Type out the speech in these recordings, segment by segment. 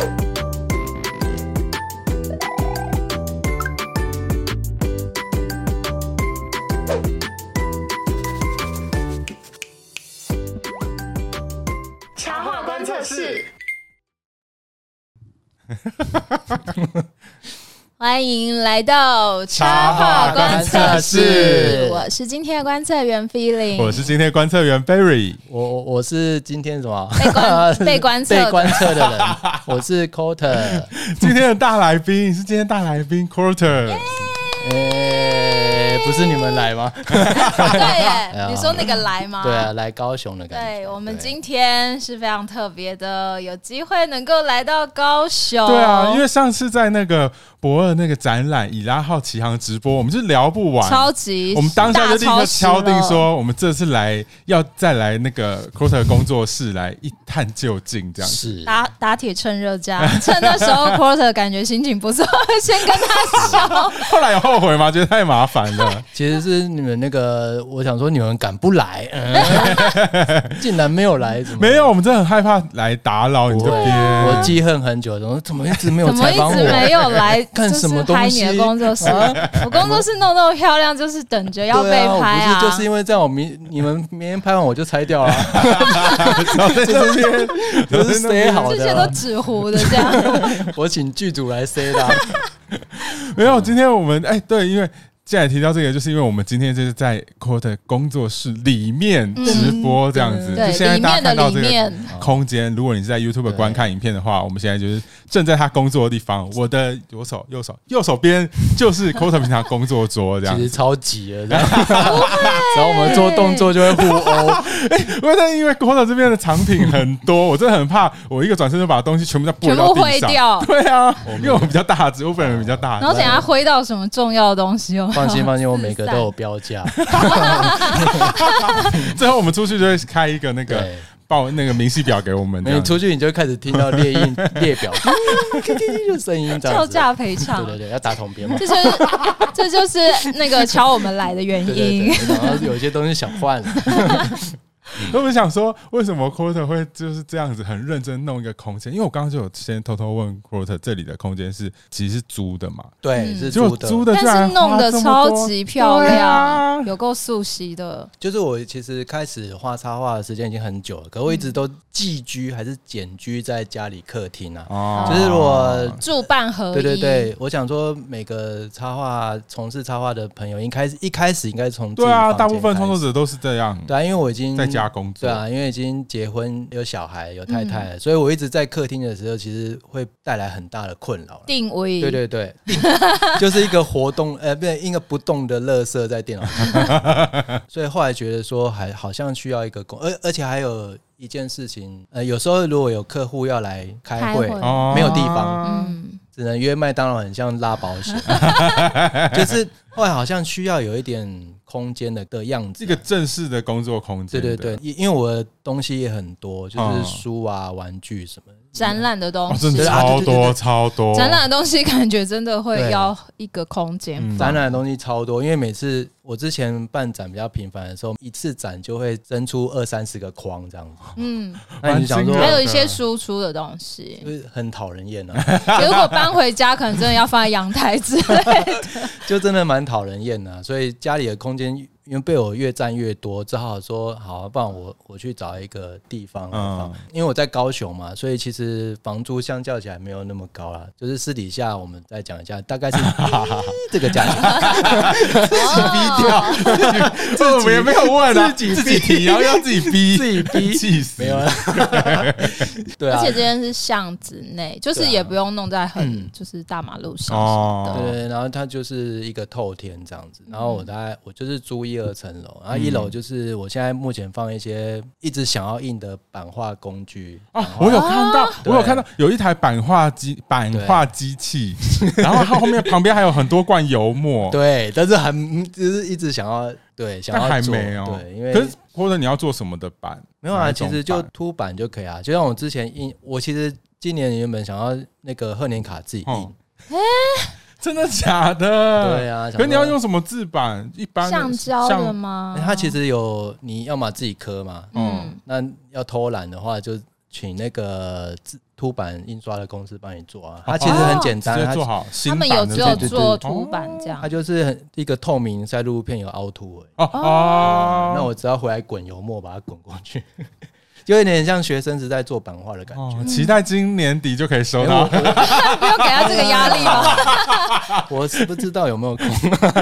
插画观测室，欢迎来到插画观测室。我是今天的观测员 Feeling，我是今天的观测员 Berry，我我是今天什么被观 被观测被观测的人，我是 Quarter，今天的大来宾是今天大来宾 Quarter。不是你们来吗？对耶，你说那个来吗？对啊，来高雄的感觉。对，我们今天是非常特别的，有机会能够来到高雄。对啊，因为上次在那个博二那个展览《以拉号启航》直播，我们就聊不完，超级。我们当下就立刻敲定说，我们这次来要再来那个 Quarter 工作室来一探究竟，这样是打打铁趁热这样，趁那时候 Quarter 感觉心情不错，先跟他 讲。后来有后悔吗？觉得太麻烦了。其实是你们那个，我想说你们敢不来，竟然没有来，没有，我们真的很害怕来打扰你这边。我记恨很久，怎么怎么一直没有采访我？怎么一直没有来 干什么东西？拍你的工作室，我工作室弄那么漂亮，就是等着要被拍啊！不是，就是因为这样，我明你们明天拍完我就拆掉了。在这边都是塞好的，这些都纸糊的这样。我请剧组来塞的。没有，今天我们哎，对，因为。现在提到这个，就是因为我们今天就是在 Quarter 工作室里面直播这样子，就现在大家看到这个空间。如果你是在 YouTube 观看影片的话，我们现在就是正在他工作的地方。我的左手、右手、右手边就是 Quarter 平常工作桌，这样其实超挤的。然后我们做动作就会互殴。哎，因为因为 Quarter 这边的藏品很多，我真的很怕我一个转身就把东西全部在全部挥掉。对啊，因为我比较大只，我本人比较大。然后等下挥到什么重要的东西哦。放心放心，我每个都有标价。最后我们出去就会开一个那个报那个明细表给我们。你出去你就开始听到列印列表，的声音叫价赔偿。对对对，要打桶边嘛。这就是这就是那个敲我们来的原因。然后有些东西想换。我们想说，为什么 Quarter 会就是这样子很认真弄一个空间？因为我刚刚就有先偷偷问 Quarter，这里的空间是其实是租的嘛？对，是租的，租的，但是弄得超级漂亮，有够素悉的。就是我其实开始画插画的时间已经很久了，可我一直都寄居还是简居在家里客厅啊。哦就是我住办合一。对对对，我想说每个插画从事插画的朋友，一开始一开始应该从对啊，大部分创作者都是这样。对啊，因为我已经在家。工作。对啊，因为已经结婚有小孩有太太了，嗯、所以我一直在客厅的时候，其实会带来很大的困扰。定位，对对对，就是一个活动，呃，不一个不动的垃圾在电脑上。所以后来觉得说，还好像需要一个工，而而且还有一件事情，呃，有时候如果有客户要来开会，开会。没有地方，嗯，只能约麦当劳，很像拉保险，就是后来好像需要有一点。空间的的样子，一个正式的工作空间。对对对，因因为我的东西也很多，就是书啊、玩具什么的。展览的东西真的超多超多，展览的东西感觉真的会要一个空间。展览的东西超多，因为每次我之前办展比较频繁的时候，一次展就会增出二三十个框这样子。嗯，那你想说还有一些输出的东西，就是很讨人厌啊。如果搬回家，可能真的要放在阳台之类的，就真的蛮讨人厌的。所以家里的空间。因为被我越占越多，只好说好，不然我我去找一个地方。嗯，因为我在高雄嘛，所以其实房租相较起来没有那么高啦。就是私底下我们再讲一下，大概是 这个价钱。自己逼掉，这我们也没有问啊，自己自己提，然后要自己逼，自己逼，气死。没有啊。对啊。而且这边是巷子内，就是也不用弄在很就是大马路上哦。对，然后它就是一个透天这样子。然后我大概我就是租一。二层楼，然后一楼就是我现在目前放一些一直想要印的版画工具。啊，我有看到，我有看到有一台版画机版画机器，然后它后面旁边还有很多罐油墨，对，但是很就是一直想要对，想要还没有，对，因为可是或者你要做什么的版？没有啊，其实就凸版就可以啊，就像我之前印，我其实今年原本想要那个贺年卡自己印，真的假的？对啊，可你要用什么制版？一般橡胶的吗？它其实有，你要么自己刻嘛，嗯，那要偷懒的话，就请那个凸版印刷的公司帮你做啊。它其实很简单，它做好。他们有只有做凸版这样，它就是很一个透明塞入片有凹凸哦哦。那我只要回来滚油墨，把它滚过去。就有点像学生时代做版画的感觉，哦，期待今年底就可以收到，不要 给他这个压力吗？我是不知道有没有空，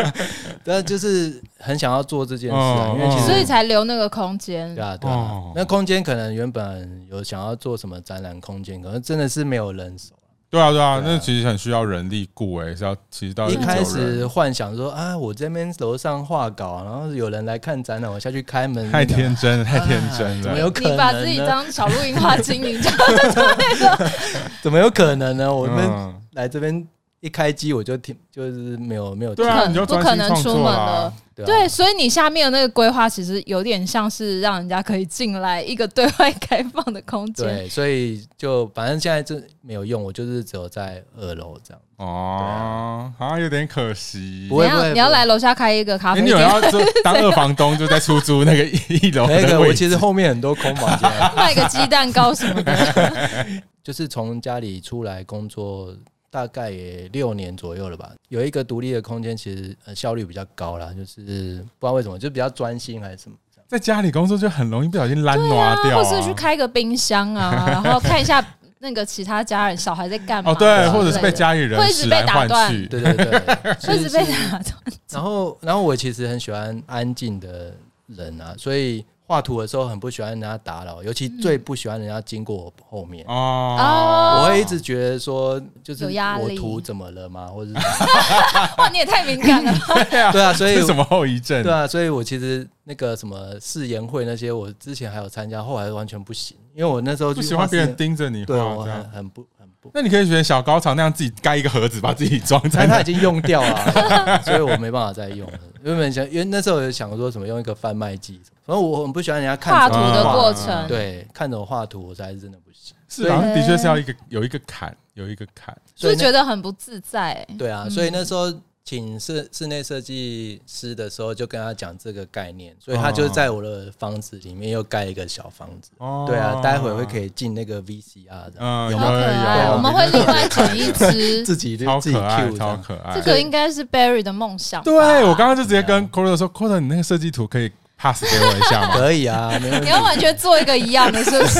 但就是很想要做这件事啊，因为其实所以才留那个空间。对啊，对啊，那空间可能原本有想要做什么展览空间，可能真的是没有人手。对啊，对啊，那其实很需要人力雇诶，是要其实到一开始幻想说啊，我这边楼上画稿，然后有人来看展览，我下去开门，太天真，太天真了，怎么有可能？你把自己当小录音画经营，这 怎么有可能呢？我们来这边。一开机我就听，就是没有没有，对啊，你就不可能出门了，对，对，所以你下面的那个规划其实有点像是让人家可以进来一个对外开放的空间，对，所以就反正现在这没有用，我就是只有在二楼这样，哦，好像有点可惜，不会不会，你要来楼下开一个咖啡店，你有要当二房东就在出租那个一楼 那个，我其实后面很多空房间，卖个鸡蛋糕什么的，就是从家里出来工作。大概也六年左右了吧，有一个独立的空间，其实呃效率比较高啦，就是不知道为什么，就比较专心还是什么。在家里工作就很容易不小心烂挪掉，或是去开个冰箱啊，然后看一下那个其他家人小孩在干嘛。哦，对，或者是被家里人会一直被打断，对对对，会一直被打断。然后，然后我其实很喜欢安静的人啊，所以。画图的时候很不喜欢人家打扰，尤其最不喜欢人家经过我后面哦。我会一直觉得说，就是我图怎么了吗？或者是 哇，你也太敏感了。对啊，所以什么后遗症？对啊，所以我其实那个什么誓言会那些，我之前还有参加，后来完全不行，因为我那时候不喜欢别人盯着你画，对，我很很不那你可以选小高潮那样自己盖一个盒子，把自己装在。但他已经用掉了，所以我没办法再用了。原本想，因为那时候有想说什么用一个贩卖机。反正我很不喜欢人家看画图的过程，对，看着我画图，我才是真的不行。是啊，的确是要一个有一个坎，有一个坎，所以觉得很不自在。对啊，所以那时候请室室内设计师的时候，就跟他讲这个概念，所以他就在我的房子里面又盖一个小房子。哦，对啊，待会会可以进那个 VCR 的，嗯，有可爱。我们会另外请一只，自己 自己 Q，，超可爱。这个应该是 Barry 的梦想。对，我刚刚就直接跟 c o r t e r 说 c o r t e r 你那个设计图可以。Pass 给我一下吗？可以啊，你要完全做一个一样的，是不是？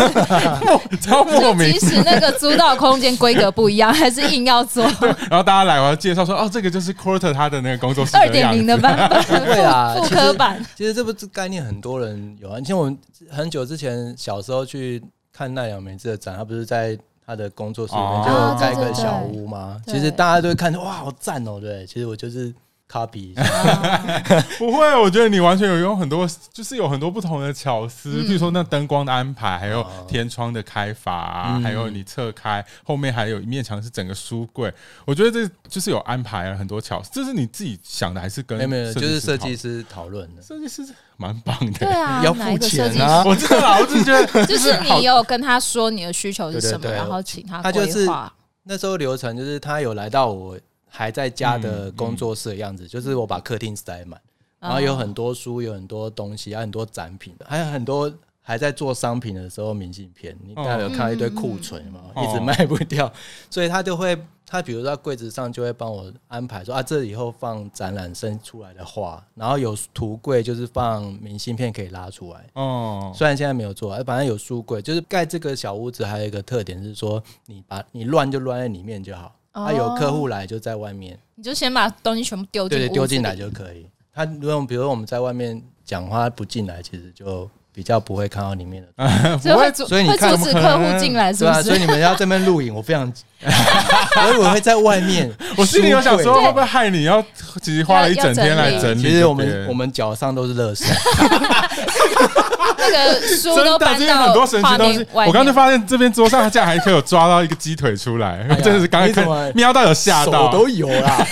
超莫名。即使那个租到空间规格不一样，还是硬要做。然后大家来，我要介绍说，哦，这个就是 Quarter 他的那个工作室二点零的版本，对啊，复刻版。其实这不是概念，很多人有啊。像我们很久之前小时候去看奈良美智的展，他不是在他的工作室里面就盖个小屋吗？其实大家都会看，哇，好赞哦，对。其实我就是。Copy 不会，我觉得你完全有用很多，就是有很多不同的巧思，比如说那灯光的安排，还有天窗的开法，还有你侧开后面还有一面墙是整个书柜，我觉得这就是有安排了很多巧思。这是你自己想的还是跟？没有，就是设计师讨论的。设计师蛮棒的，对啊，要付钱啊！我知道，我只是觉得就是你有跟他说你的需求是什么，然后请他规划。他就是那时候流程就是他有来到我。还在家的工作室的样子，嗯嗯、就是我把客厅塞满，然后有很多书，有很多东西，还有很多展品，还有很多还在做商品的时候明信片。你大概有看到一堆库存嘛，一直卖不掉，哦、所以他就会，他比如说柜子上就会帮我安排说啊，这以后放展览生出来的画，然后有图柜就是放明信片可以拉出来。哦，虽然现在没有做，反正有书柜，就是盖这个小屋子还有一个特点是说，你把你乱就乱在里面就好。他有客户来就在外面，你就先把东西全部丢进，对，丢进来就可以。他如果比如说我们在外面讲话不进来，其实就比较不会看到里面的，所以会所以你看，阻止客户进来是吧？所以你们要这边录影，我非常，所以我会在外面。我心里有想说，会不会害你要其实花了一整天来整理？其实我们我们脚上都是垃圾。那个书都搬到很多神奇东西。我刚刚就发现这边桌上竟然还可以有抓到一个鸡腿出来，真的是刚刚瞄到有吓到，都有啦，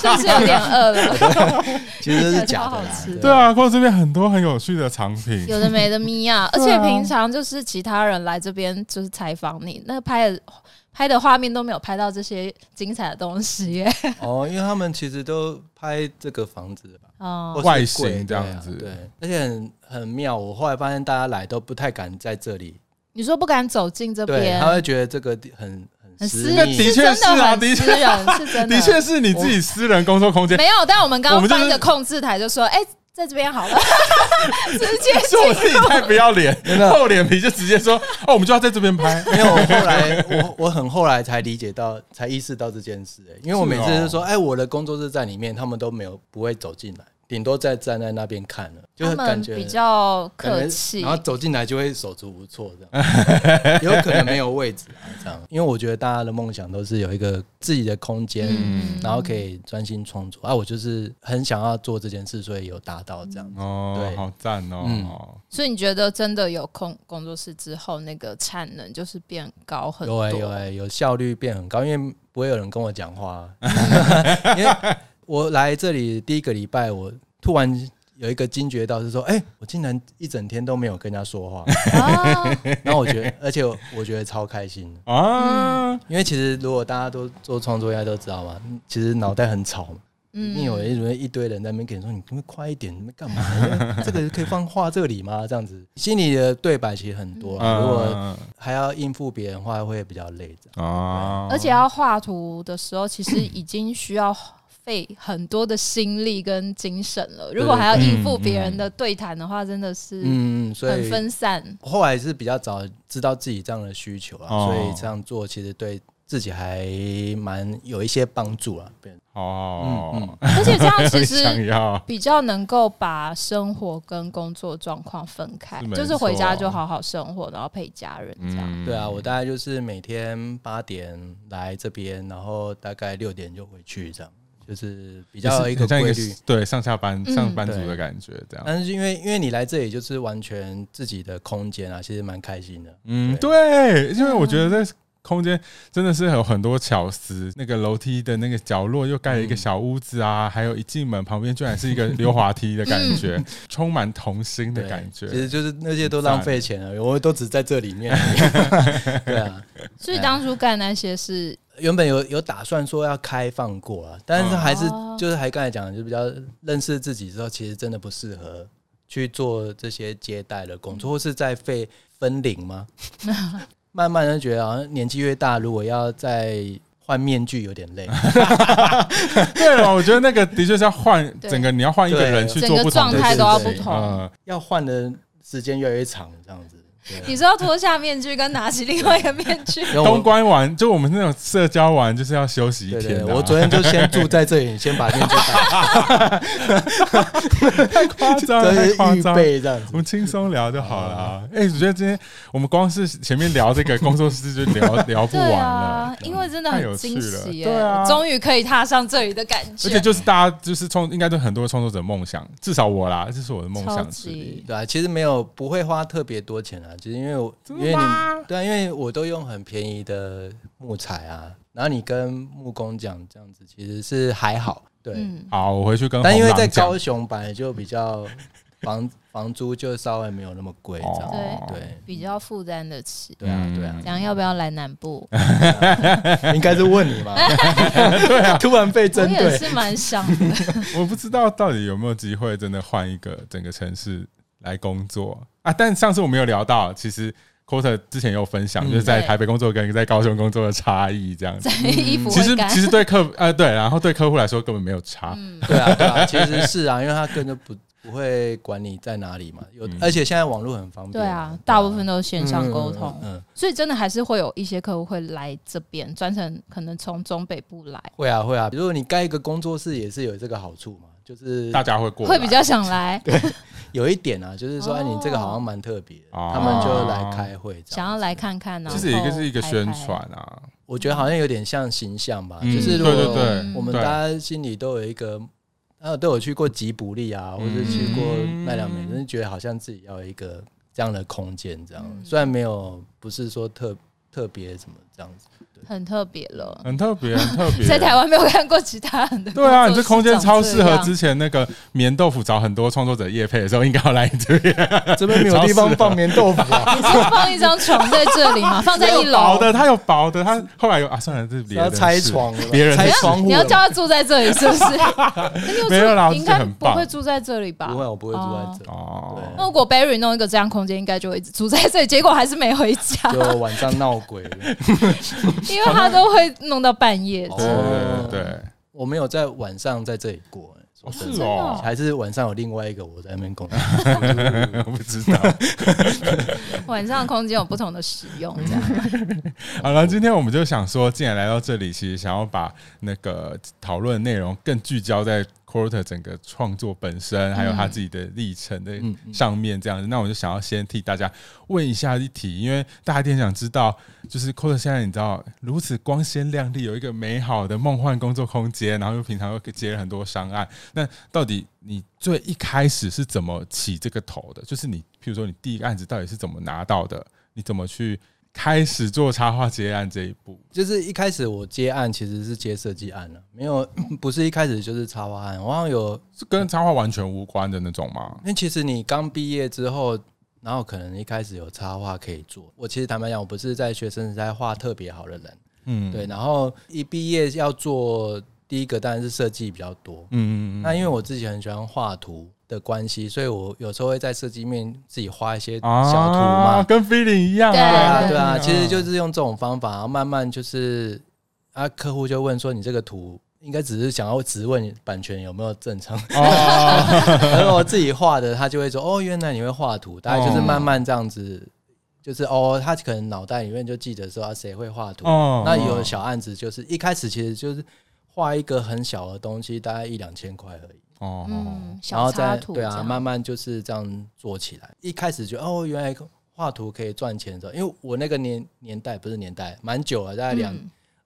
是不是有点饿了？其实是假的，对啊，或者这边很多很有趣的藏品，有的没的咪 啊，而且平常就是其他人来这边就是采访你，那拍的拍的画面都没有拍到这些精彩的东西耶。哦，因为他们其实都拍这个房子吧，哦，外形这样子，对，而且很。很妙，我后来发现大家来都不太敢在这里你说不敢走进这边，他会觉得这个很很私人，的确是啊，的确私人是真的，的确是你自己私人工作空间。没有，但我们刚刚搬一个控制台，就说，哎。在这边好了，直接说我自己太不要脸，厚脸皮就直接说哦，我们就要在这边拍。没有，我后来我我很后来才理解到，才意识到这件事。哎，因为我每次就说，哎，我的工作室在里面，他们都没有不会走进来。顶多再站在那边看了，就是感觉比较客气，然后走进来就会手足无措这样，有可能没有位置啊这样。因为我觉得大家的梦想都是有一个自己的空间，嗯、然后可以专心创作。啊，我就是很想要做这件事，所以有达到这样子。哦，对，好赞哦。嗯、所以你觉得真的有空工作室之后，那个产能就是变高很多？有有有效率变很高，因为不会有人跟我讲话，因为。我来这里第一个礼拜，我突然有一个惊觉到，是说，哎，我竟然一整天都没有跟人家说话。然后我觉得，而且我觉得超开心啊！因为其实如果大家都做创作，应该都知道嘛，其实脑袋很吵嘛。嗯，你有一一堆人在那边跟你说，你可不可以快一点？你们干嘛？这个可以放画这里吗？这样子，心里的对白其实很多。如果还要应付别人的话，会比较累的。啊，而且要画图的时候，其实已经需要。费很多的心力跟精神了，如果还要应付别人的对谈的话，真的是嗯，很分散。后来是比较早知道自己这样的需求啊，所以这样做其实对自己还蛮有一些帮助啊。哦，嗯，而且这样其实 比较能够把生活跟工作状况分开，就是回家就好好生活，然后陪家人这样。对啊，我大概就是每天八点来这边，然后大概六点就回去这样。就是比较一个规律，对上下班上班族的感觉这样。但是因为因为你来这里就是完全自己的空间啊，其实蛮开心的。嗯，对，因为我觉得这空间真的是有很多巧思。那个楼梯的那个角落又盖了一个小屋子啊，还有一进门旁边居然是一个溜滑梯的感觉，充满童心的感觉。其实就是那些都浪费钱了，我都只在这里面。对啊，所以当初干那些是。原本有有打算说要开放过啊，但是还是就是还刚才讲的，就比较认识自己之后，其实真的不适合去做这些接待的工作，或是在费分龄吗？慢慢的觉得好像年纪越大，如果要再换面具有点累。对了，我觉得那个的确是要换整个，你要换一个人去做不同的状态都要不同，要换的时间越来越长，这样子。你说要脱下面具，跟拿起另外一个面具。通关完，就我们那种社交完，就是要休息一天。我昨天就先住在这里，先把面具戴。太夸张了，太夸张。这样子，我们轻松聊就好了。哎，我觉得今天我们光是前面聊这个工作室就聊 聊不完了，因为真的很惊喜，对啊，终于可以踏上这里的感觉。而且就是大家就是创，应该都很多创作者梦想，至少我啦，这是我的梦想之一。对啊，其实没有不会花特别多钱啊。其实因为我，因为你对啊，因为我都用很便宜的木材啊，然后你跟木工讲这样子，其实是还好。对，嗯、好，我回去跟。但因为在高雄本来就比较房 房租就稍微没有那么贵，这样、哦、对，对比较负担得起。对啊，对啊。想要不要来南部？应该是问你嘛？对啊，突然被针对，是蛮想的。我不知道到底有没有机会真的换一个整个城市来工作。啊！但上次我们有聊到，其实 Quarter 之前有分享，就是在台北工作跟在高雄工作的差异这样子。其实其实对客呃对，然后对客户来说根本没有差。对啊对啊，其实是啊，因为他根本就不不会管你在哪里嘛。有而且现在网络很方便。对啊，大部分都是线上沟通。嗯，所以真的还是会有一些客户会来这边，专程可能从中北部来。会啊会啊，如果你盖一个工作室，也是有这个好处嘛。就是大家会过，会比较想来。对，有一点啊，就是说，哎你这个好像蛮特别，他们就来开会，想要来看看呢。其实一个是一个宣传啊，我觉得好像有点像形象吧。就是如果我们大家心里都有一个，啊，都有去过吉卜力啊，或者去过奈良美，就觉得好像自己要有一个这样的空间，这样。虽然没有，不是说特。特别什么这样子。很特别了，很特别，很特别，在台湾没有看过其他人的。对啊，你这空间超适合之前那个棉豆腐找很多创作者夜配的时候，应该要来这边。这边没有地方放棉豆腐啊？你是放一张床在这里吗？放在一楼。薄的，它有薄的，它后来有啊，算了，这是别人拆床，别人拆窗户。你要叫他住在这里是不是？没有啦，应该不会住在这里吧？不会，我不会住在这里。哦。那如果 Barry 弄一个这样空间，应该就会一直住在这里，结果还是没回家，就晚上闹鬼。因为他都会。弄到半夜，对我没有在晚上在这里过，是哦，还是晚上有另外一个我在那边工作，我不知道。晚上空间有不同的使用，这样。好了，今天我们就想说，既然来到这里，其实想要把那个讨论内容更聚焦在。Quarter 整个创作本身，还有他自己的历程的上面这样子，那我就想要先替大家问一下一题，因为大家一定想知道，就是 Quarter 现在你知道如此光鲜亮丽，有一个美好的梦幻工作空间，然后又平常又接了很多商案，那到底你最一开始是怎么起这个头的？就是你，譬如说你第一个案子到底是怎么拿到的？你怎么去？开始做插画接案这一步，就是一开始我接案其实是接设计案了，没有 不是一开始就是插画案。我好像有是跟插画完全无关的那种吗？因为其实你刚毕业之后，然后可能一开始有插画可以做。我其实坦白讲，我不是在学生时代画特别好的人，嗯，对。然后一毕业要做第一个当然是设计比较多，嗯嗯嗯。那因为我自己很喜欢画图。的关系，所以我有时候会在设计面自己画一些小图嘛，跟 feeling 一样啊，对啊，对啊，其实就是用这种方法，然后慢慢就是啊，客户就问说，你这个图应该只是想要只问版权有没有正常，然后我自己画的，他就会说，哦，原来你会画图，大概就是慢慢这样子，就是哦，他可能脑袋里面就记得说啊，谁会画图，那有小案子就是一开始其实就是画一个很小的东西，大概一两千块而已。哦，嗯，然后再对啊，慢慢就是这样做起来。一开始就哦，原来画图可以赚钱的，因为我那个年年代不是年代，蛮久了，大概两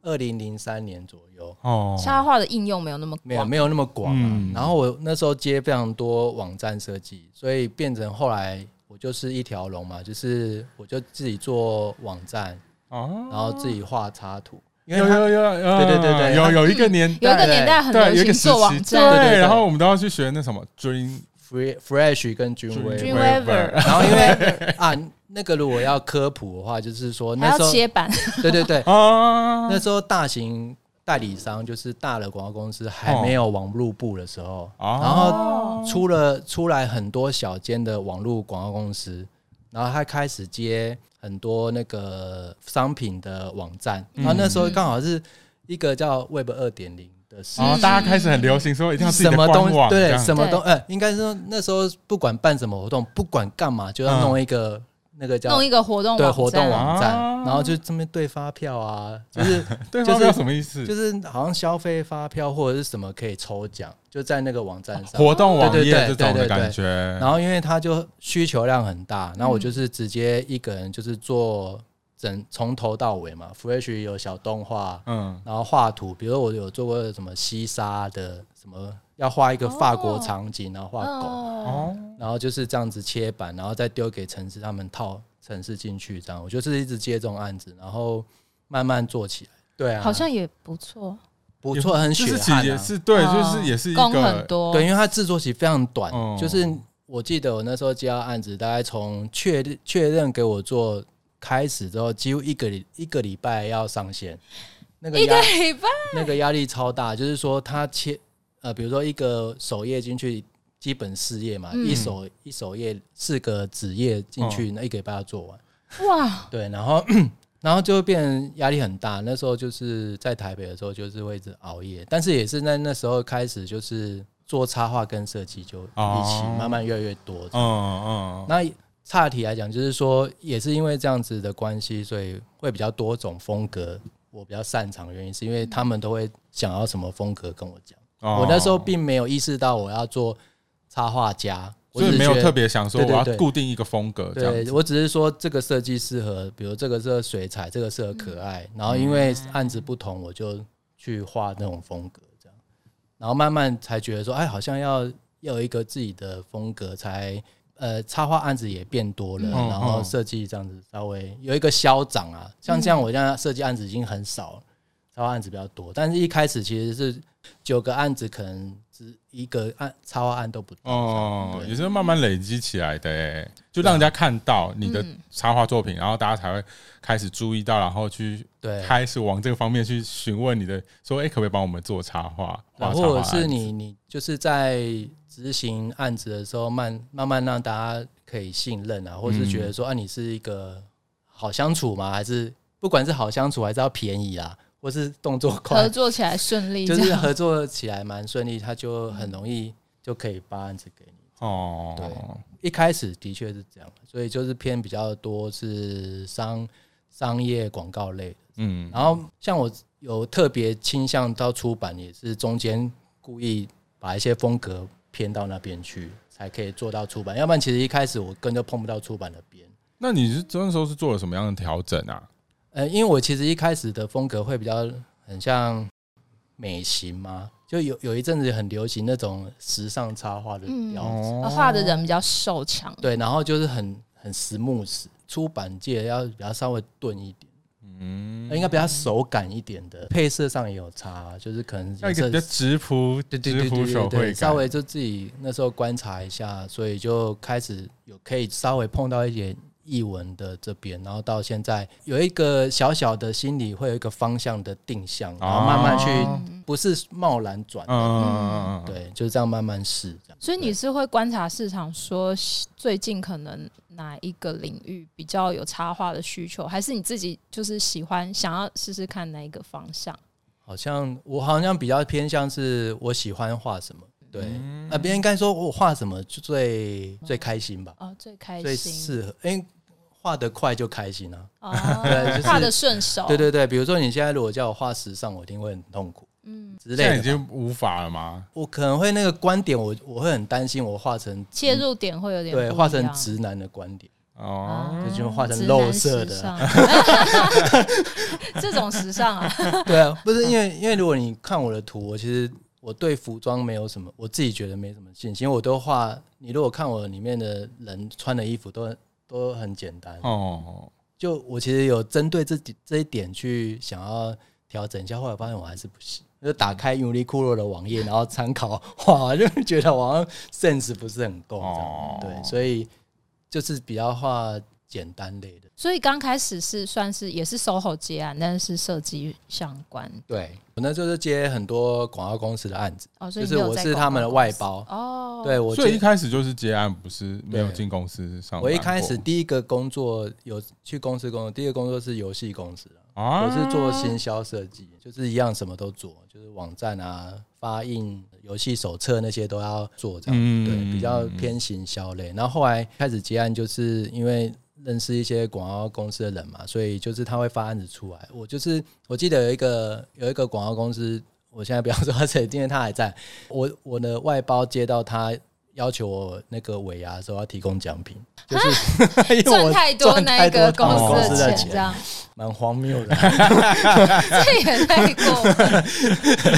二零零三年左右。哦，插画的应用没有那么没有没有那么广啊。然后我那时候接非常多网站设计，所以变成后来我就是一条龙嘛，就是我就自己做网站，哦然后自己画插图。有有有有，对对对对，有有一个年代，有一个年代很流行做网站，对，然后我们都要去学那什么 Dream Fresh 跟 Dreamweaver，然后因为 啊，那个如果要科普的话，就是说那时候切板，对对对，那时候大型代理商就是大的广告公司还没有网络部的时候，然后出了出来很多小间的网络广告公司，然后他开始接。很多那个商品的网站，然后那时候刚好是一个叫 Web 二点零的时候，大家开始很流行说一定要什么东西，对，什么东，呃，应该说那时候不管办什么活动，不管干嘛，就要弄一个。那个叫弄一个活动对活动网站，然后就这边对发票啊，就是对发票什么意思？就是好像消费发票或者是什么可以抽奖，就在那个网站上。活动网页这种的感觉。然后因为它就需求量很大，然后我就是直接一个人就是做整从头到尾嘛，Fresh 有小动画，嗯，然后画图，比如我有做过什么西沙的什么。要画一个法国场景，然后画狗，哦、然后就是这样子切板，然后再丢给城市，他们套城市进去，这样我就是一直接这种案子，然后慢慢做起来。对啊，好像也不错，不错，很血汗、啊，也是对，就是也是一个工很多，对，因为它制作期非常短，哦、就是我记得我那时候接到案子，大概从确确认给我做开始之后，几乎一个一个礼拜要上线，那个一个礼拜，那个压力超大，就是说他切。呃，比如说一个首页进去，基本四页嘛，嗯、一首一首页四个子页进去，那一个礼拜要做完。哇，对，然后 然后就会变成压力很大。那时候就是在台北的时候，就是会一直熬夜，但是也是在那时候开始，就是做插画跟设计就一起慢慢越来越多。嗯嗯。那岔题来讲，就是说也是因为这样子的关系，所以会比较多种风格。我比较擅长的原因是因为他们都会想要什么风格跟我讲。我那时候并没有意识到我要做插画家，所以没有特别想说我要固定一个风格。对，我只是说这个设计适合，比如这个适合水彩，这个适合可爱。然后因为案子不同，我就去画那种风格，这样。然后慢慢才觉得说，哎，好像要要有一个自己的风格，才呃，插画案子也变多了，然后设计这样子稍微有一个消长啊。像这样，我现在设计案子已经很少了，插画案子比较多。但是一开始其实是九个案子，可能只一个案插画案都不。哦，也是慢慢累积起来的，就让人家看到你的插画作品，然后大家才会开始注意到，然后去对开始往这个方面去询问你的，说哎，可不可以帮我们做插画？或者是你你就是在。执行案子的时候，慢慢慢让大家可以信任啊，或是觉得说啊，你是一个好相处吗？还是不管是好相处，还是要便宜啊，或是动作快，合作起来顺利，就是合作起来蛮顺利，他就很容易就可以把案子给你。哦，对，一开始的确是这样，所以就是偏比较多是商商业广告类的。嗯，然后像我有特别倾向到出版，也是中间故意把一些风格。偏到那边去才可以做到出版，要不然其实一开始我根本就碰不到出版的边。那你是那时候是做了什么样的调整啊？呃，因为我其实一开始的风格会比较很像美型嘛，就有有一阵子很流行那种时尚插画的样子，画、嗯、的人比较瘦长，对，然后就是很很实木实，出版界要比较稍微钝一点。嗯，应该比较手感一点的，配色上也有差，就是可能一个比较直朴，对对对对对，稍微就自己那时候观察一下，所以就开始有可以稍微碰到一点艺文的这边，然后到现在有一个小小的心理会有一个方向的定向，然后慢慢去，不是贸然转，嗯，对，就是这样慢慢试。所以你是会观察市场，说最近可能。哪一个领域比较有插画的需求？还是你自己就是喜欢想要试试看哪一个方向？好像我好像比较偏向是我喜欢画什么，对，那别人应该说我画什么就最最开心吧？哦，最开心，最适合，因为画得快就开心啊。哦，对，画得顺手。对对对，比如说你现在如果叫我画时尚，我一定会很痛苦。嗯，现在已经无法了吗？我可能会那个观点，我我会很担心，我画成切入点会有点对，画成直男的观点哦，就画成肉色的，这种时尚啊？对啊，不是因为因为如果你看我的图，我其实我对服装没有什么，我自己觉得没什么信心，我都画。你如果看我里面的人穿的衣服都都很简单。哦，就我其实有针对这这一点去想要调整一下，后来发现我还是不行。就打开 Uniqlo 的网页，然后参考，哇，就觉得好像 sense 不是很够，这样。对，所以就是比较画简单类的。所以刚开始是算是也是 SOHO 接案，但是设计相关。对，我呢就是接很多广告公司的案子，哦，就是我是他们的外包哦。对，我所以一开始就是接案，不是没有进公司上。我一开始第一个工作有去公司工作，第一个工作是游戏公司。我是做行销设计，就是一样什么都做，就是网站啊、发印、游戏手册那些都要做，这样对，比较偏行销类。然后后来开始接案，就是因为认识一些广告公司的人嘛，所以就是他会发案子出来。我就是我记得有一个有一个广告公司，我现在不要说他谁，因为他还在。我我的外包接到他。要求我那个尾牙的时候要提供奖品，就是 赚太多那个公司的钱，这样蛮荒谬的。这也太过，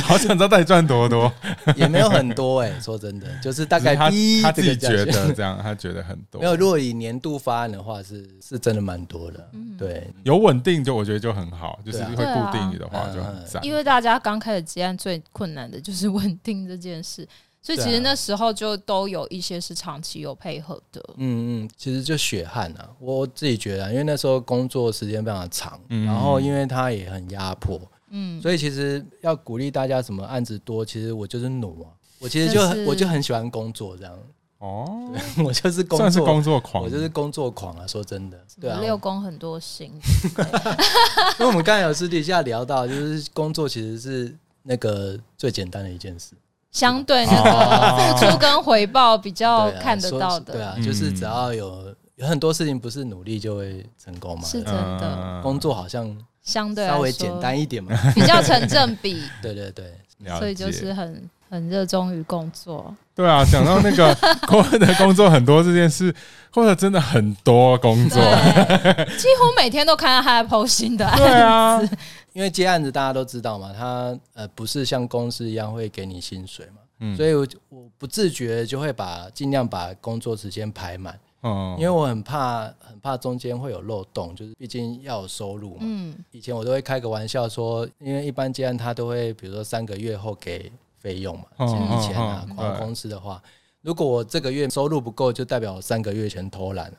好想知道到底赚多多，也没有很多哎。说真的，就是大概他他自己觉得这样，他觉得很多。没有，如果以年度发案的话，是是真的蛮多的。对，有稳定就我觉得就很好，就是会固定你的话就很赞。因为大家刚开始接案最困难的就是稳定这件事。所以其实那时候就都有一些是长期有配合的，嗯嗯，其实就血汗啊，我自己觉得，因为那时候工作时间非常长，嗯、然后因为他也很压迫，嗯，所以其实要鼓励大家什么案子多，其实我就是努啊，我其实就很我就很喜欢工作这样，哦，我就是工作算是工作狂，我就是工作狂啊，说真的，对啊，六工很多心，因为我们刚才有私底下聊到，就是工作其实是那个最简单的一件事。相对那个付出跟回报比较看得到的，对啊，就是只要有有很多事情不是努力就会成功嘛，是真的。工作好像相对稍微简单一点嘛，比较成正比。对对对，所以就是很很热衷于工作。对啊，讲到那个 Quarter 的工作很多这件事，Quarter 真的很多工作，几乎每天都看到他在 PO 新的案子。对啊。因为接案子大家都知道嘛，他呃不是像公司一样会给你薪水嘛，嗯，所以我我不自觉就会把尽量把工作时间排满。哦，因为我很怕很怕中间会有漏洞，就是毕竟要有收入嘛。嗯，以前我都会开个玩笑说，因为一般接案他都会比如说三个月后给费用嘛，以前啊，广告公司的话，如果我这个月收入不够，就代表我三个月前偷懒了。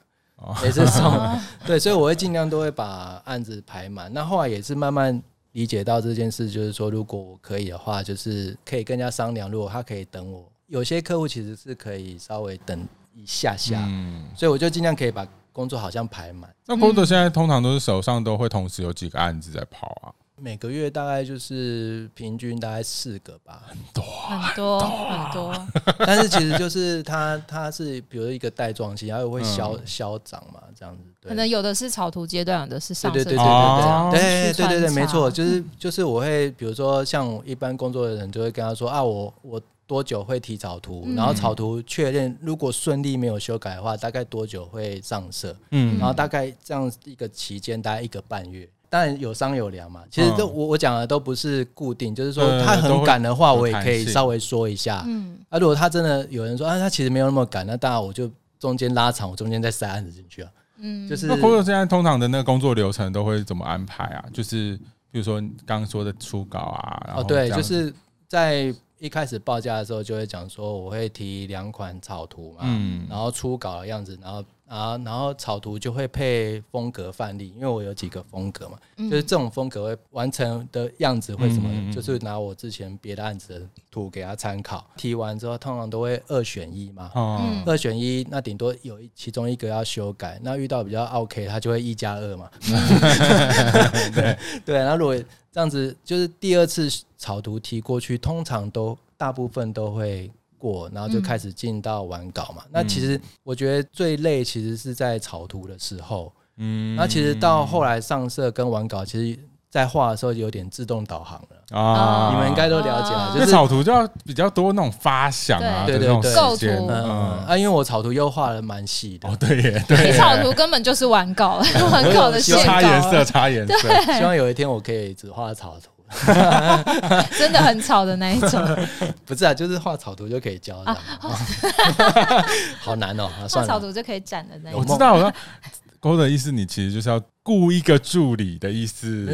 也是送，对，所以我会尽量都会把案子排满。那后来也是慢慢理解到这件事，就是说，如果我可以的话，就是可以跟人家商量，如果他可以等我，有些客户其实是可以稍微等。一下下，嗯，所以我就尽量可以把工作好像排满。那工作现在通常都是手上都会同时有几个案子在跑啊？每个月大概就是平均大概四个吧，很多很多很多。但是其实就是它它是比如一个带状性，然后会消消长嘛，这样子。可能有的是草图阶段，有的是上色。对对对对对对对对对，没错，就是就是我会比如说像一般工作的人就会跟他说啊，我我。多久会提草图？然后草图确认，如果顺利没有修改的话，大概多久会上色？嗯，然后大概这样一个期间，大概一个半月。当然有商有量嘛。其实都我我讲的都不是固定，就是说他很赶的话，我也可以稍微说一下。嗯，啊，如果他真的有人说啊，他其实没有那么赶，那当然我就中间拉长，我中间再塞案子进去啊。嗯，就是那工作现在通常的那个工作流程都会怎么安排啊？就是比如说刚刚说的初稿啊，哦，对，就是在。一开始报价的时候就会讲说，我会提两款草图嘛，嗯，然后初稿的样子，然后啊，然后草图就会配风格范例，因为我有几个风格嘛，嗯、就是这种风格会完成的样子会什么，嗯、就是拿我之前别的案子的图给他参考。提完之后，通常都会二选一嘛，嗯、二选一，那顶多有其中一个要修改，那遇到比较 OK，他就会一加二嘛，对对，那如果。这样子就是第二次草图提过去，通常都大部分都会过，然后就开始进到完稿嘛。嗯、那其实我觉得最累其实是在草图的时候，嗯，那其实到后来上色跟完稿，其实。在画的时候有点自动导航了啊，你们应该都了解了。就是草图就要比较多那种发想啊，对对对，构图。嗯啊，因为我草图又画的蛮细的。哦，对耶，对。草图根本就是完稿，完稿的线擦颜色，擦颜色。希望有一天我可以只画草图，真的很吵的那一种。不是啊，就是画草图就可以教的。好难哦，画草图就可以展的那一种。我知道，我的意思，你其实就是要。雇一个助理的意思，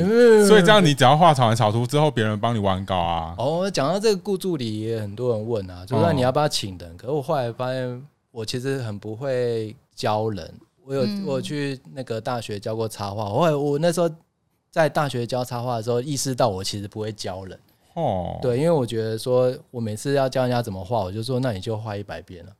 所以这样你只要画完草图之后，别人帮你完稿啊。哦，讲到这个雇助理，也很多人问啊，就说你要不要请人？可是我后来发现，我其实很不会教人。我有我有去那个大学教过插画，后来我那时候在大学教插画的时候，意识到我其实不会教人。哦，对，因为我觉得说我每次要教人家怎么画，我就说那你就画一百遍了。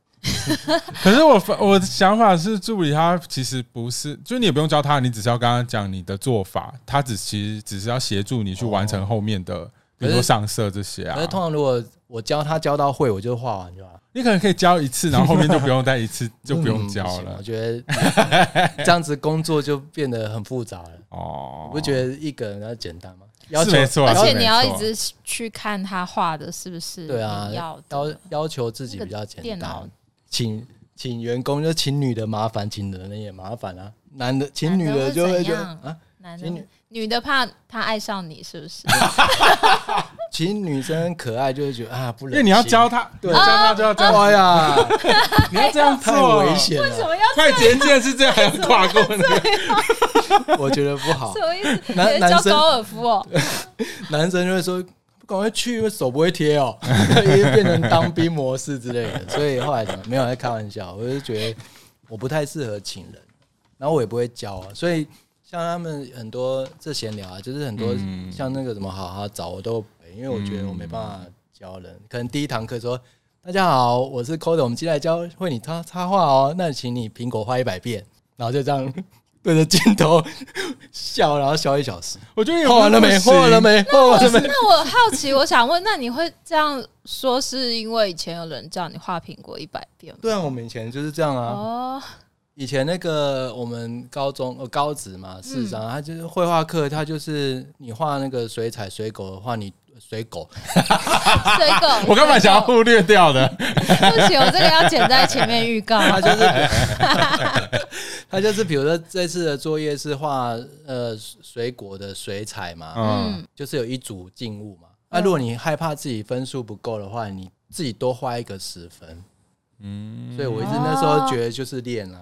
可是我我的想法是，助理他其实不是，就是你也不用教他，你只是要跟他讲你的做法，他只其实只是要协助你去完成后面的，比如说上色这些啊。可是通常如果我教他教到会，我就画完就好。你可能可以教一次，然后后面就不用再一次 就不用教了。我觉得这样子工作就变得很复杂了。哦，你不觉得一个人要简单吗？要求没错，而且你要一直去看他画的是不是？对啊，要要要求自己比较简单。请请员工就请女的麻烦，请男的也麻烦啊。男的请女的就会觉得啊，男的女的怕他爱上你是不是？其实女生可爱就会觉得啊，不能。因为你要教他，对，教他就要教她呀。你要这样太危险了。为什么要快捷键是这样还要跨过那个？我觉得不好。什么意思？男男生高尔夫哦，男生就会说。赶快去，因为手不会贴哦，因为变成当兵模式之类的，所以后来没有在开玩笑，我就觉得我不太适合请人，然后我也不会教啊，所以像他们很多这闲聊啊，就是很多像那个什么好好找我都，因为我觉得我没办法教人，可能第一堂课说大家好，我是 Code，我们今天来教会你插插画哦，那请你苹果画一百遍，然后就这样。对着镜头笑，然后笑一小时。我觉得画完了没？画完了没？画完了没？那我好奇，我想问，那你会这样说，是因为以前有人叫你画苹果一百遍吗？对啊，我们以前就是这样啊。哦，以前那个我们高中呃高职嘛，市长、嗯、他就是绘画课，他就是你画那个水彩水狗的话，你。水狗，水狗，我根本想要忽略掉的。对 不起，我这个要剪在前面预告。他就是，他就是，比如说这次的作业是画呃水果的水彩嘛，嗯，就是有一组静物嘛。那如果你害怕自己分数不够的话，你自己多画一个十分。嗯，所以我一直那时候觉得就是练啊。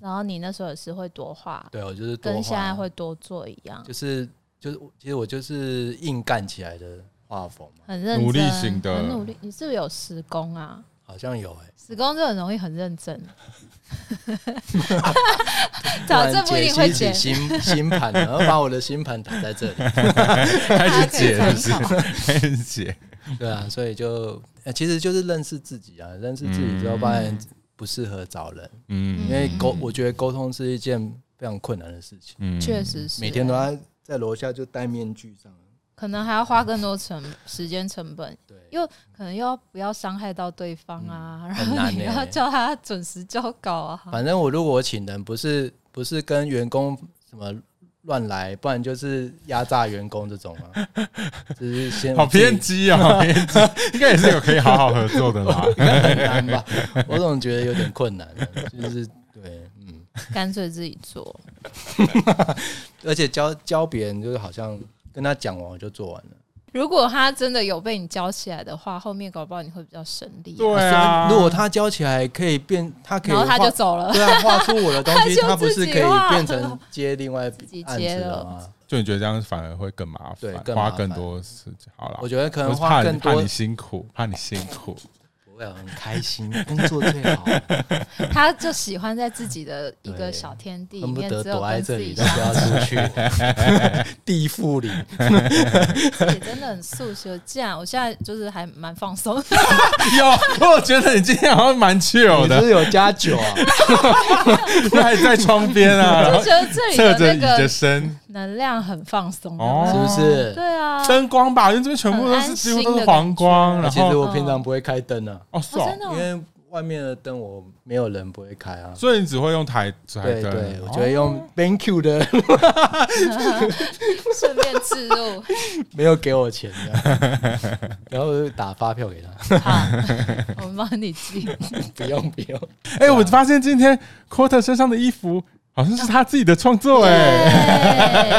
然后你那时候也是会多画，对，我就是多跟现在会多做一样，就是就是其实我就是硬干起来的画风，很认真，努力型的，很努力。你是不是有时工啊？好像有哎、欸，时工就很容易很认真。早这不一定会解星星盘，然后把我的星盘打在这里，开始解是不是？开始解。对啊，所以就其实就是认识自己啊，认识自己之后发现不适合找人，嗯，因为沟，我觉得沟通是一件非常困难的事情，嗯，确实是，每天都要在楼下就戴面具上。可能还要花更多成时间成本，对，又可能又要不要伤害到对方啊，嗯、然后你要叫他准时交稿啊。反正我如果我请人，不是不是跟员工什么乱来，不然就是压榨员工这种啊，就是先好偏激啊，好偏激，应该也是有可以好好合作的吧？很难吧？我总觉得有点困难，就是对，嗯，干脆自己做，而且教教别人就是好像。跟他讲完我就做完了。如果他真的有被你教起来的话，后面搞不好你会比较省力。对啊，如果他教起来可以变，他可以，然后他就走了。对啊，画出我的东西，他不是可以变成接另外案子了吗？就你觉得这样反而会更麻烦，花更多时间。好了，我觉得可能花更多，怕你辛苦，怕你辛苦。很开心，工作最好。他就喜欢在自己的一个小天地里面，恨不得躲在这里，不要出去。地缚里，也真的很素修。这样，我现在就是还蛮放松。有，我觉得你今天好像蛮 chill 的，你是有加酒啊？还在窗边啊？我觉得这里的那个身能量很放松，是不是？对啊，灯光吧，因为这边全部都是几乎都是黄光。其实我平常不会开灯的。哦，是哦，因为外面的灯我没有人不会开啊，所以你只会用台台灯。对，我觉得用 BenQ 的，顺便置入，没有给我钱的，然后打发票给他。好，我们帮你寄。不用不用。哎，我发现今天 Quarter 身上的衣服好像是他自己的创作，哎。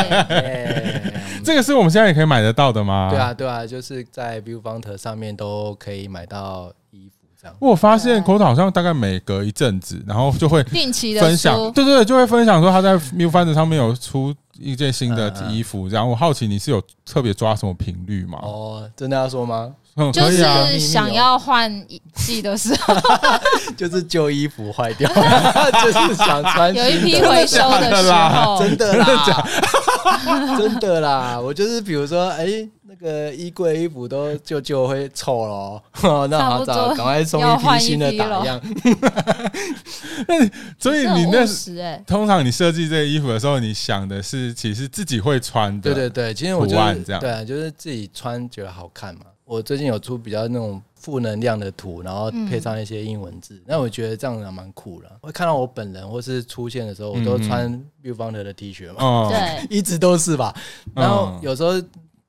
这个是我们现在也可以买得到的吗？对啊，对啊，就是在 Viewfinder 上面都可以买到衣服这样。我发现 Quarter 好像大概每隔一阵子，然后就会定期的分享，对对对，就会分享说他在 Viewfinder 上面有出一件新的衣服。然后我好奇你是有特别抓什么频率吗？哦，真的要说吗？就是想要换季的时候，就是旧衣服坏掉，就是想穿。有一批回收的时候，真的啦，真的啦。我就是比如说，哎，那个衣柜衣服都旧旧会臭了，那好找，赶快送一批新的打样。那所以你那通常你设计这个衣服的时候，你想的是其实自己会穿的，对对对，今天我觉得这样，对啊，就是自己穿觉得好看嘛。我最近有出比较那种负能量的图，然后配上一些英文字，那、嗯、我觉得这样还蛮酷的。会看到我本人或是出现的时候，我都穿 Viewfinder 的 T 恤嘛，对、嗯，一直都是吧。然后有时候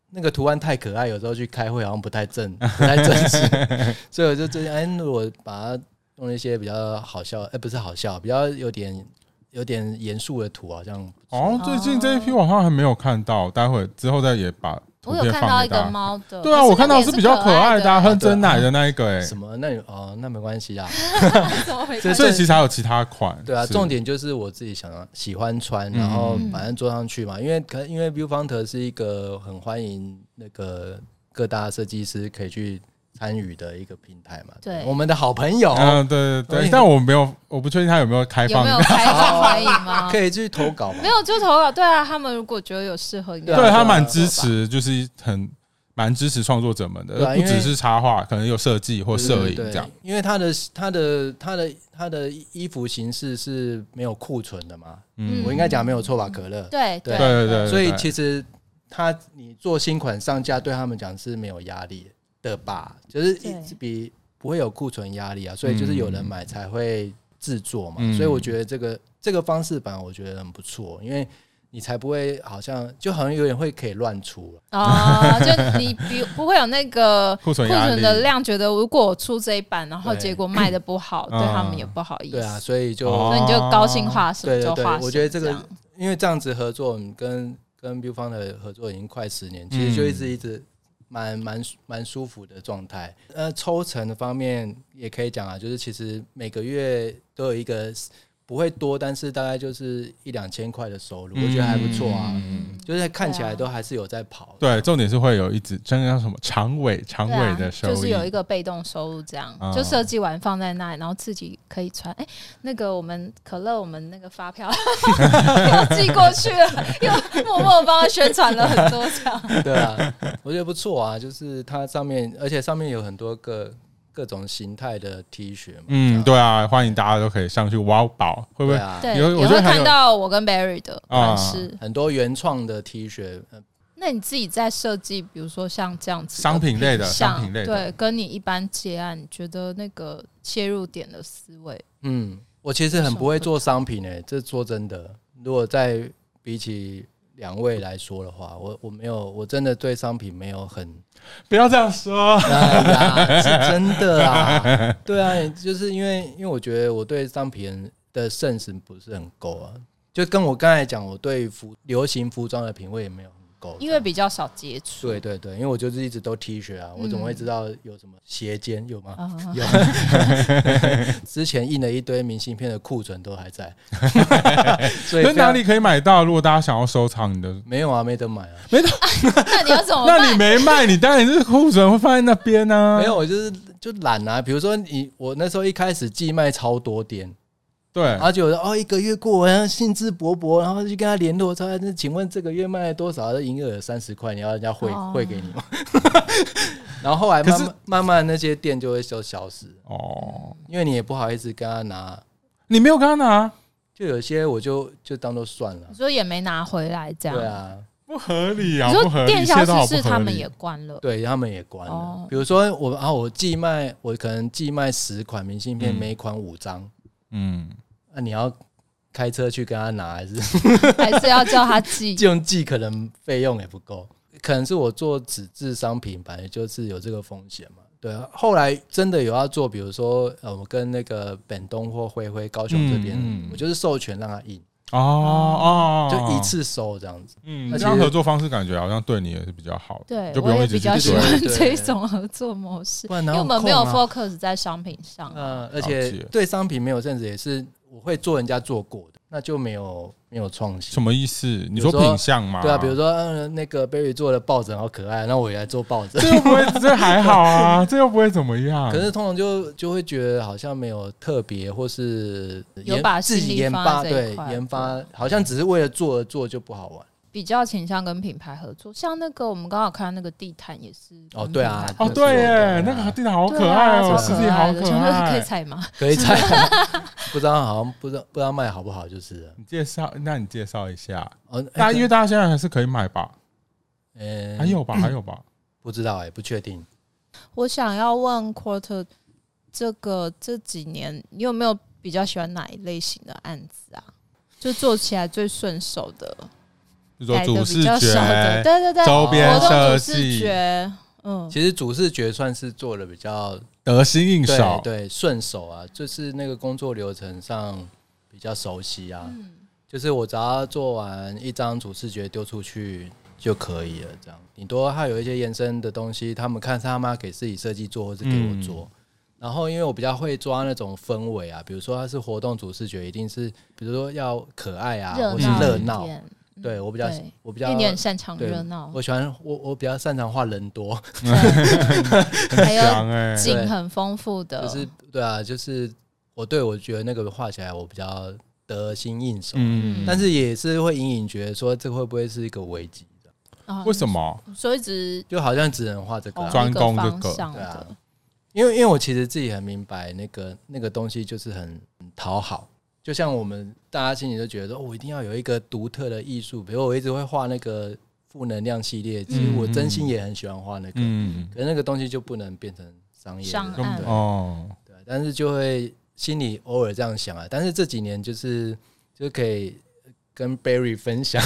那个图案太可爱，有时候去开会好像不太正，不太正式，所以我就最近哎，如果把它用一些比较好笑，哎，不是好笑，比较有点有点严肃的图，好像哦，最近这一批我好像还没有看到，待会之后再也把。我有看到一个猫的，对啊，我看到是比较可爱的，喝真奶的那一个，哎，什么？那哦，那没关系啊。所以其实还有其他款，对啊，重点就是我自己想要喜欢穿，然后反正坐上去嘛，因为可因为 Viewfinder 是一个很欢迎那个各大设计师可以去。参与的一个平台嘛，对，我们的好朋友，嗯，对对对，但我没有，我不确定他有没有开放，有没有开放欢迎吗？可以去投稿吗？没有就投稿，对啊，他们如果觉得有适合，对他蛮支持，就是很蛮支持创作者们的，不只是插画，可能有设计或摄影这样。因为他的他的他的他的衣服形式是没有库存的嘛，嗯，我应该讲没有错吧？可乐，对对对对，所以其实他你做新款上架，对他们讲是没有压力的。吧，就是一比不会有库存压力啊，所以就是有人买才会制作嘛，嗯、所以我觉得这个这个方式版我觉得很不错，因为你才不会好像就好像有点会可以乱出啊，就你 比不会有那个库存库存的量，觉得如果我出这一版，然后结果卖的不好，对，对他们也不好意思，对啊，所以就所以你就高兴画什么就画什么，我觉得这个因为这样子合作，跟跟 Viewfinder 的合作已经快十年，其实就一直一直。蛮蛮蛮舒服的状态。呃，抽成的方面也可以讲啊，就是其实每个月都有一个。不会多，但是大概就是一两千块的收入，嗯、我觉得还不错啊。嗯、就是看起来都还是有在跑。对，对，重点是会有一直真的叫什么长尾长尾的收入，就是有一个被动收入这样，哦、就设计完放在那里，然后自己可以穿。哎，那个我们可乐，我们那个发票 又寄过去了，又默默帮他宣传了很多这样。对啊，我觉得不错啊，就是它上面，而且上面有很多个。各种形态的 T 恤，嗯，对啊，欢迎大家都可以上去挖宝，会不会？对，有我会看到我跟 Barry 的款式，很多原创的 T 恤。那你自己在设计，比如说像这样子商品类的，商品类的，对，跟你一般接案，你觉得那个切入点的思维？嗯，我其实很不会做商品诶，这说真的，如果在比起。两位来说的话，我我没有，我真的对商品没有很，不要这样说，哎呀，是真的啊，对啊，就是因为因为我觉得我对商品的 sense 不是很够啊，就跟我刚才讲，我对服流行服装的品味也没有。因为比较少接触，对对对，因为我就是一直都 T 恤啊，我怎么会知道有什么斜肩有吗？有，之前印了一堆明信片的库存都还在，所以哪里可以买到？如果大家想要收藏你的，没有啊，没得买啊，没得。那你要怎么？那你没卖，你当然是库存会放在那边呢。没有，我就是就懒啊。比如说你，我那时候一开始寄卖超多点。对，然后就哦，一个月过完，兴致勃勃，然后就跟他联络，说：“那请问这个月卖了多少？的营业额三十块，你要人家汇汇给你吗？” 然后后来慢慢慢慢那些店就会消消失。哦，因为你也不好意思跟他拿，你没有跟他拿，就有些我就就当做算了，所以也没拿回来，这样。对啊，不合理啊！你说店消失是他们也关了，对他们也关了。比如说我啊，我寄卖，我可能寄卖十款明信片，每款五张。嗯，那、啊、你要开车去跟他拿，还是还是要叫他寄？用寄可能费用也不够，可能是我做纸质商品，本来就是有这个风险嘛。对啊，后来真的有要做，比如说呃，我跟那个本东或灰灰高雄这边，嗯嗯、我就是授权让他印。哦哦，就一次收这样子，嗯，那这样合作方式感觉好像对你也是比较好的，对，就不用一直比较喜欢这种合作模式，因为我们没有 focus 在商品上，嗯，而且对商品没有甚至也是我会做人家做过的。那就没有没有创新，什么意思？你说品相吗？对啊，比如说，嗯，那个 Berry 做的抱枕好可爱，那我也来做抱枕。这又不会，这还好啊，这又不会怎么样。可是通常就就会觉得好像没有特别，或是有把自己研发对研发，好像只是为了做而做就不好玩。比较倾向跟品牌合作，像那个我们刚好看那个地毯也是哦，对啊，哦对耶，那个地毯好可爱哦，实际好可爱，可以踩吗？可以踩，不知道好像不知道不知道卖好不好，就是你介绍，那你介绍一下哦，大因为大家现在还是可以买吧？呃，还有吧，还有吧？不知道哎，不确定。我想要问 Quarter，这个这几年你有没有比较喜欢哪一类型的案子啊？就做起来最顺手的。做主视觉，对对对，周边设计，嗯，其实主视觉算是做的比较得心应手，对，顺手啊，就是那个工作流程上比较熟悉啊，嗯、就是我只要做完一张主视觉丢出去就可以了，这样，顶多还有一些延伸的东西，他们看他们要给自己设计做，或是给我做，嗯、然后因为我比较会抓那种氛围啊，比如说它是活动主视觉，一定是比如说要可爱啊，或是热闹。对我比较，对我比较，你很擅长热闹。我喜欢我我比较擅长画人多，还有景很丰富的。就是对啊，就是我对我觉得那个画起来我比较得心应手。嗯，但是也是会隐隐觉得说这会不会是一个危机的？为什么？所以只就好像只能画这个专攻这个，对啊。因为因为我其实自己很明白，那个那个东西就是很讨好。就像我们大家心里都觉得说，我一定要有一个独特的艺术。比如我一直会画那个负能量系列，其实我真心也很喜欢画那个，嗯、可是那个东西就不能变成商业的，对哦，对。但是就会心里偶尔这样想啊。但是这几年就是就可以跟 Barry 分享，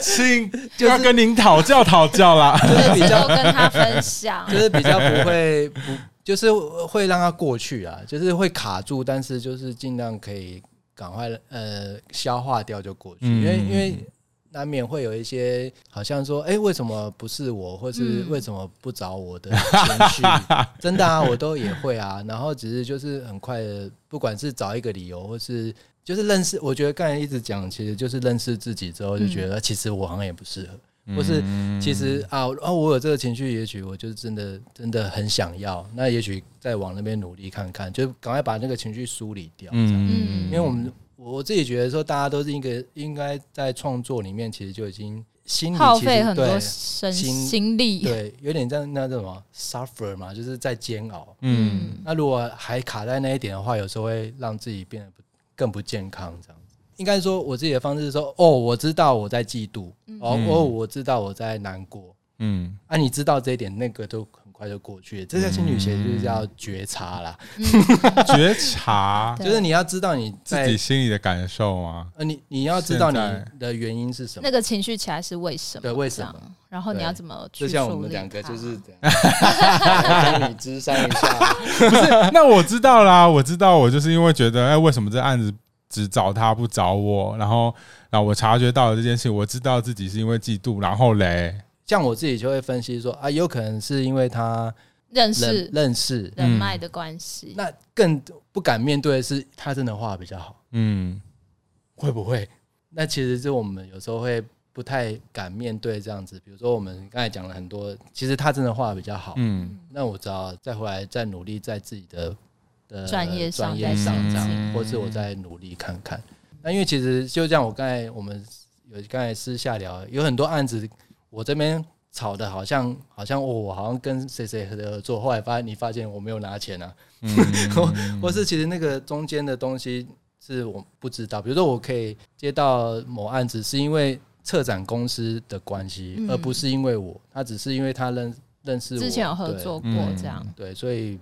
请就要跟您讨教讨教啦，就是比较跟他分享，就是比较不会不。就是会让他过去啊，就是会卡住，但是就是尽量可以赶快呃消化掉就过去，因为因为难免会有一些好像说，哎、欸，为什么不是我，或是为什么不找我的情绪？嗯、真的啊，我都也会啊。然后只是就是很快的，不管是找一个理由，或是就是认识，我觉得刚才一直讲，其实就是认识自己之后，就觉得其实我好像也不适合，嗯、或是其实啊啊，我有这个情绪，也许我就是真的真的很想要，那也许再往那边努力看看，就赶快把那个情绪梳理掉。嗯，因为我们。我自己觉得说，大家都是一个应该在创作里面，其实就已经心耗费很多身心力，对，有点像那什么 suffer 嘛，就是在煎熬。嗯，那如果还卡在那一点的话，有时候会让自己变得更不健康。这样子，应该说我自己的方式是说，哦，我知道我在嫉妒，哦，哦，我知道我在难过。嗯，啊，你知道这一点，那个都。快就过去了，这叫心理学，就是叫觉察啦。觉察就是你要知道你自己心里的感受吗？呃，你你要知道你的原因是什么，那个情绪起来是为什么？对，为什么？然后你要怎么去？就像我们两个就是这样，跟你咨商一下。不是，那我知道啦，我知道，我就是因为觉得，哎，为什么这案子只找他不找我？然后，然后我察觉到了这件事，我知道自己是因为嫉妒，然后嘞。像我自己就会分析说啊，有可能是因为他认识认识人脉的关系，嗯。那更不敢面对的是他真的画得比较好，嗯，会不会？那其实是我们有时候会不太敢面对这样子。比如说我们刚才讲了很多，其实他真的画得比较好，嗯，那我只要再回来再努力在自己的的专业专业上这样，或是我再努力看看。那因为其实就像我刚才我们有刚才私下聊，有很多案子。我这边吵的好像好像我好像跟谁谁合作，后来发现你发现我没有拿钱啊，嗯、或是其实那个中间的东西是我不知道。比如说我可以接到某案子，是因为策展公司的关系，嗯、而不是因为我，他只是因为他认认识我，之前有合作过这样。对，所以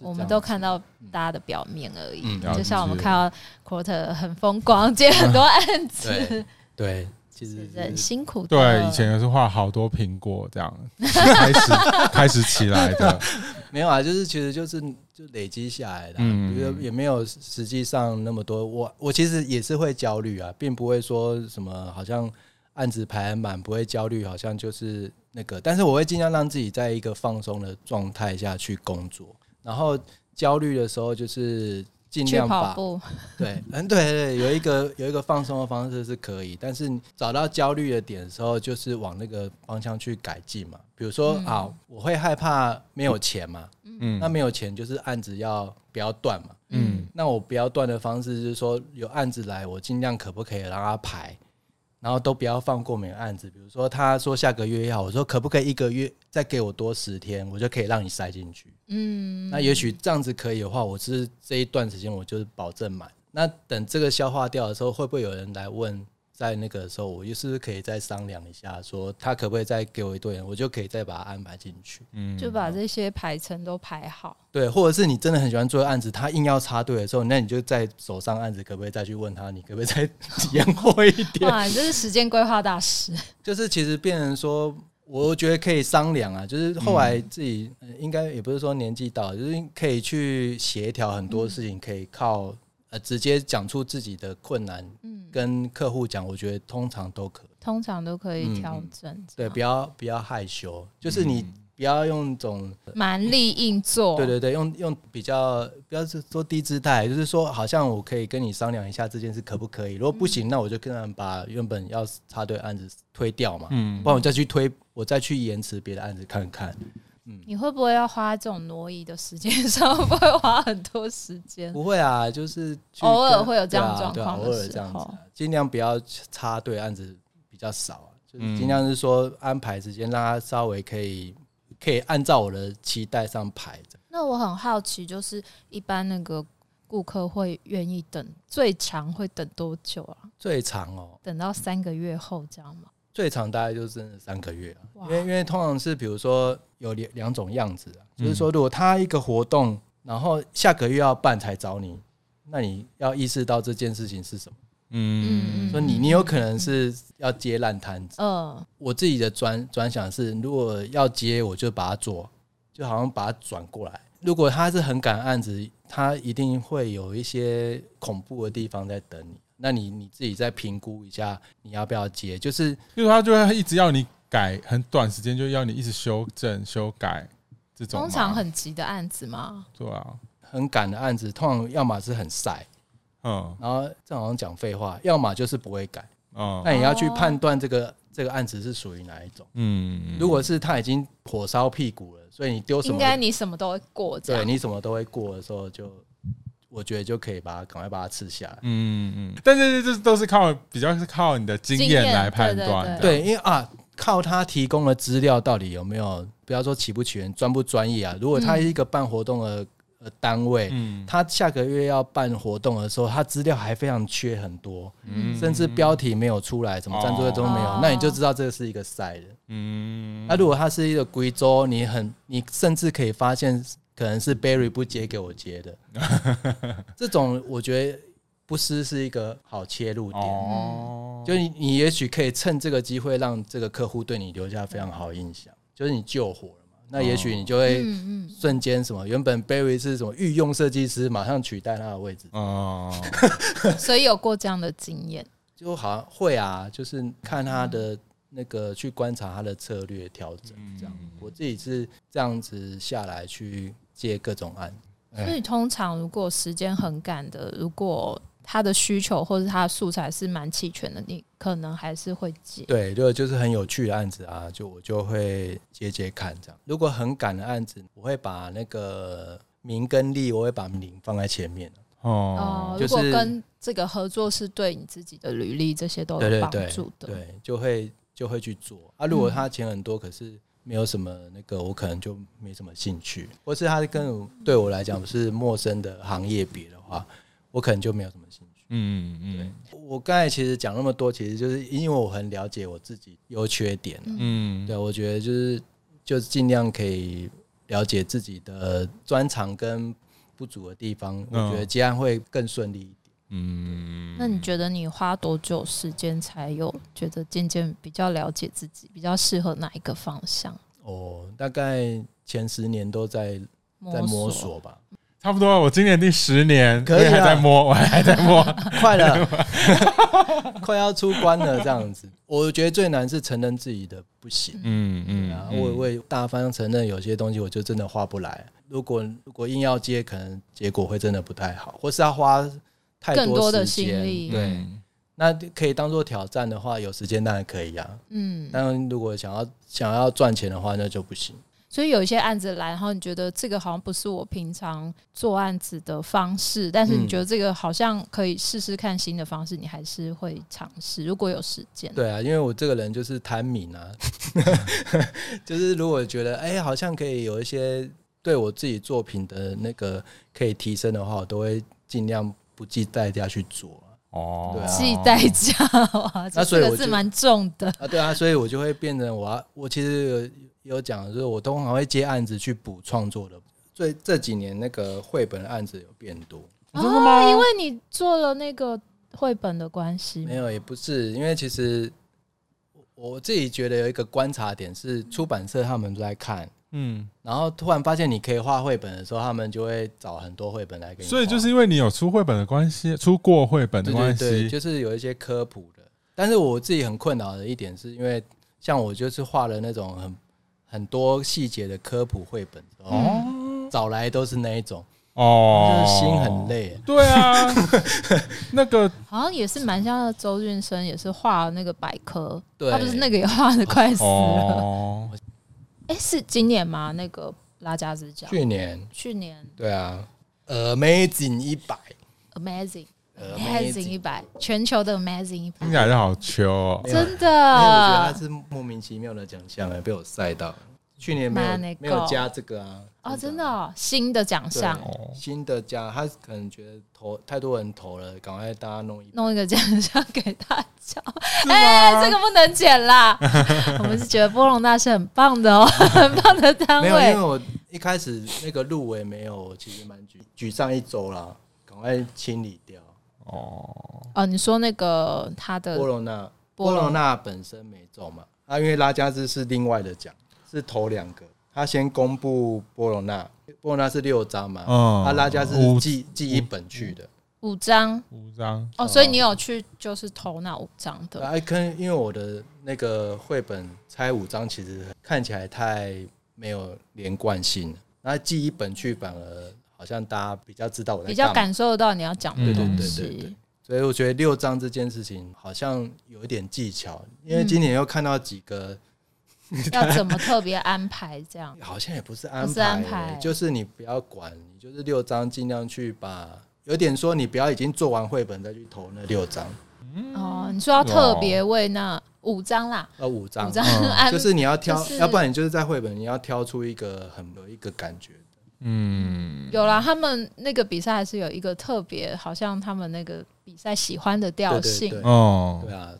我们都看到大家的表面而已。嗯、就像我们看到 Quarter 很风光，接很多案子，对。对其实很辛苦的。对，以前也是画好多苹果这样开始开始起来的。没有啊，就是其实就是就累积下来的，嗯，也没有实际上那么多。我我其实也是会焦虑啊，并不会说什么好像案子排很满不会焦虑，好像就是那个。但是我会尽量让自己在一个放松的状态下去工作，然后焦虑的时候就是。尽量吧 对，嗯，对对，有一个有一个放松的方式是可以，但是找到焦虑的点的时候，就是往那个方向去改进嘛。比如说啊，我会害怕没有钱嘛，嗯，那没有钱就是案子要不要断嘛，嗯，那我不要断的方式就是说有案子来，我尽量可不可以让他排。然后都不要放过每个案子，比如说他说下个月要，我说可不可以一个月再给我多十天，我就可以让你塞进去。嗯，那也许这样子可以的话，我是这一段时间我就是保证满。那等这个消化掉的时候，会不会有人来问？在那个时候，我就是可以再商量一下，说他可不可以再给我一队人，我就可以再把他安排进去。嗯，就把这些排程都排好。对，或者是你真的很喜欢做案子，他硬要插队的时候，那你就在手上案子，可不可以再去问他，你可不可以再延后一点？哇，你这是时间规划大师。就是其实变成说，我觉得可以商量啊。就是后来自己应该也不是说年纪到了，就是可以去协调很多事情，可以靠。呃，直接讲出自己的困难，嗯跟客户讲，我觉得通常都可以，通常都可以调整。嗯、对，不要不要害羞，就是你不要用种蛮力硬做。对对对，用用比较不要是说低姿态，就是说好像我可以跟你商量一下这件事可不可以？如果不行，那我就跟他们把原本要插队案子推掉嘛，嗯，不然我再去推，我再去延迟别的案子看看。嗯，你会不会要花这种挪移的时间 上？会不会花很多时间？不会啊，就是偶尔会有这样状况的时候，啊啊、偶尔这样子，尽量不要插队案子比较少啊，就是尽量是说安排时间，让他稍微可以可以按照我的期待上排着。那我很好奇，就是一般那个顾客会愿意等最长会等多久啊？最长哦，等到三个月后这样吗？最长大概就是三个月啊，因为因为通常是比如说有两两种样子啊，就是说如果他一个活动，然后下个月要办才找你，那你要意识到这件事情是什么？嗯，说你你有可能是要接烂摊子。嗯，我自己的专专想是，如果要接，我就把它做，就好像把它转过来。如果他是很赶案子，他一定会有一些恐怖的地方在等你。那你你自己再评估一下你要不要接，就是因为他就会一直要你改，很短时间就要你一直修正修改这种。通常很急的案子吗？对啊，很赶的案子，通常要么是很晒，嗯，然后正好像讲废话，要么就是不会改，嗯，那你要去判断这个这个案子是属于哪一种，嗯，如果是他已经火烧屁股了，所以你丢什么，应该你什么都会过，对你什么都会过的时候就。我觉得就可以把它赶快把它吃下来。嗯嗯，但是这都是靠比较是靠你的经验来判断。对，因为啊，靠他提供的资料到底有没有，不要说齐不齐全，专不专业啊。如果他是一个办活动的呃单位，嗯，他下个月要办活动的时候，他资料还非常缺很多，嗯，甚至标题没有出来，什么赞助都没有，那你就知道这是一个赛的。嗯，那如果他是一个贵州，你很你甚至可以发现。可能是 Barry 不接给我接的，这种我觉得不失是一个好切入点。哦，就你你也许可以趁这个机会让这个客户对你留下非常好的印象，就是你救火了嘛。那也许你就会瞬间什么，原本 Barry 是什么御用设计师，马上取代他的位置。哦，所以有过这样的经验，就好像会啊，就是看他的。那个去观察他的策略调整，这样我自己是这样子下来去接各种案。所以通常如果时间很赶的，如果他的需求或者他的素材是蛮齐全的，你可能还是会接。对，就就是很有趣的案子啊，就我就会接接看这样。如果很赶的案子，我会把那个名跟利，我会把名放在前面哦。如果跟这个合作是对你自己的履历这些都有帮助的，对，就会。就会去做啊。如果他钱很多，可是没有什么那个，我可能就没什么兴趣。或是他跟对我来讲是陌生的行业比的话，我可能就没有什么兴趣。嗯嗯，对。我刚才其实讲那么多，其实就是因为我很了解我自己优缺点。嗯，对，我觉得就是就尽量可以了解自己的专长跟不足的地方，我觉得这样会更顺利。嗯，那你觉得你花多久时间才有觉得渐渐比较了解自己，比较适合哪一个方向？哦，大概前十年都在在摸索吧，差不多。我今年第十年，可以还在摸，我 还在摸，快了，快要出关了。这样子，我觉得最难是承认自己的不行。嗯嗯，我我大方承认有些东西，我就真的画不来。如果如果硬要接，可能结果会真的不太好，或是要花。太多，多的心力，对，那可以当做挑战的话，有时间当然可以呀、啊。嗯，但如果想要想要赚钱的话，那就不行。所以有一些案子来，然后你觉得这个好像不是我平常做案子的方式，但是你觉得这个好像可以试试看新的方式，你还是会尝试。如果有时间，对啊，因为我这个人就是贪名啊，就是如果觉得哎、欸，好像可以有一些对我自己作品的那个可以提升的话，我都会尽量。不计代价去做哦，不计代价哇，这个是蛮重的啊。对啊，所以我就会变成我要，我其实有有讲，就是我通常会接案子去补创作的。所以这几年那个绘本的案子有变多，真的吗？因为你做了那个绘本的关系？没有，也不是，因为其实我自己觉得有一个观察点是，出版社他们都在看。嗯，然后突然发现你可以画绘本的时候，他们就会找很多绘本来给你。所以就是因为你有出绘本的关系，出过绘本的关系，对，就是有一些科普的。但是我自己很困扰的一点是因为，像我就是画了那种很很多细节的科普绘本，哦，找来都是那一种，哦，就是心很累。对啊，那个好像也是蛮像的。周俊生也是画那个百科，对，他不是那个也画的快死了。哦哎，是今年吗？那个拉加斯奖？去年，去年。对啊，Amazing 一百，Amazing，Amazing 一百，全球的 Amazing 一百，听起来就好球哦，真的。我觉得他是莫名其妙的奖项，哎，被我晒到。去年没有没有加这个啊？哦，真的哦，新的奖项，新的加，他可能觉得投太多人投了，赶快大家弄一弄一个奖项给大家。哎，这个不能剪啦。我们是觉得波隆那是很棒的哦，很棒的单位。没有，因为我一开始那个入围没有，其实蛮沮沮丧一周啦，赶快清理掉。哦哦，你说那个他的波隆那，波隆那本身没中嘛？啊，因为拉加兹是另外的奖。是头两个，他先公布波隆纳，波隆纳是六张嘛，他拉加是寄寄一本去的，五张，五张哦，所以你有去就是投那五张的？哎，可能因为我的那个绘本拆五张，其实看起来太没有连贯性了。那寄一本去，反而好像大家比较知道我在比较感受得到你要讲的东西。对对对对，所以我觉得六张这件事情好像有一点技巧，因为今年又看到几个。要怎么特别安排这样？好像也不是安排，欸，安排就是你不要管，你就是六张尽量去把，有点说你不要已经做完绘本再去投那六张。哦，你说要特别为那五张啦？呃，五张，五张，嗯，就是你要挑，就是，要不然你就是在绘本你要挑出一个很有一个感觉。嗯，有啦，他们那个比赛还是有一个特别，好像他们那个比赛喜欢的调性哦，对啊。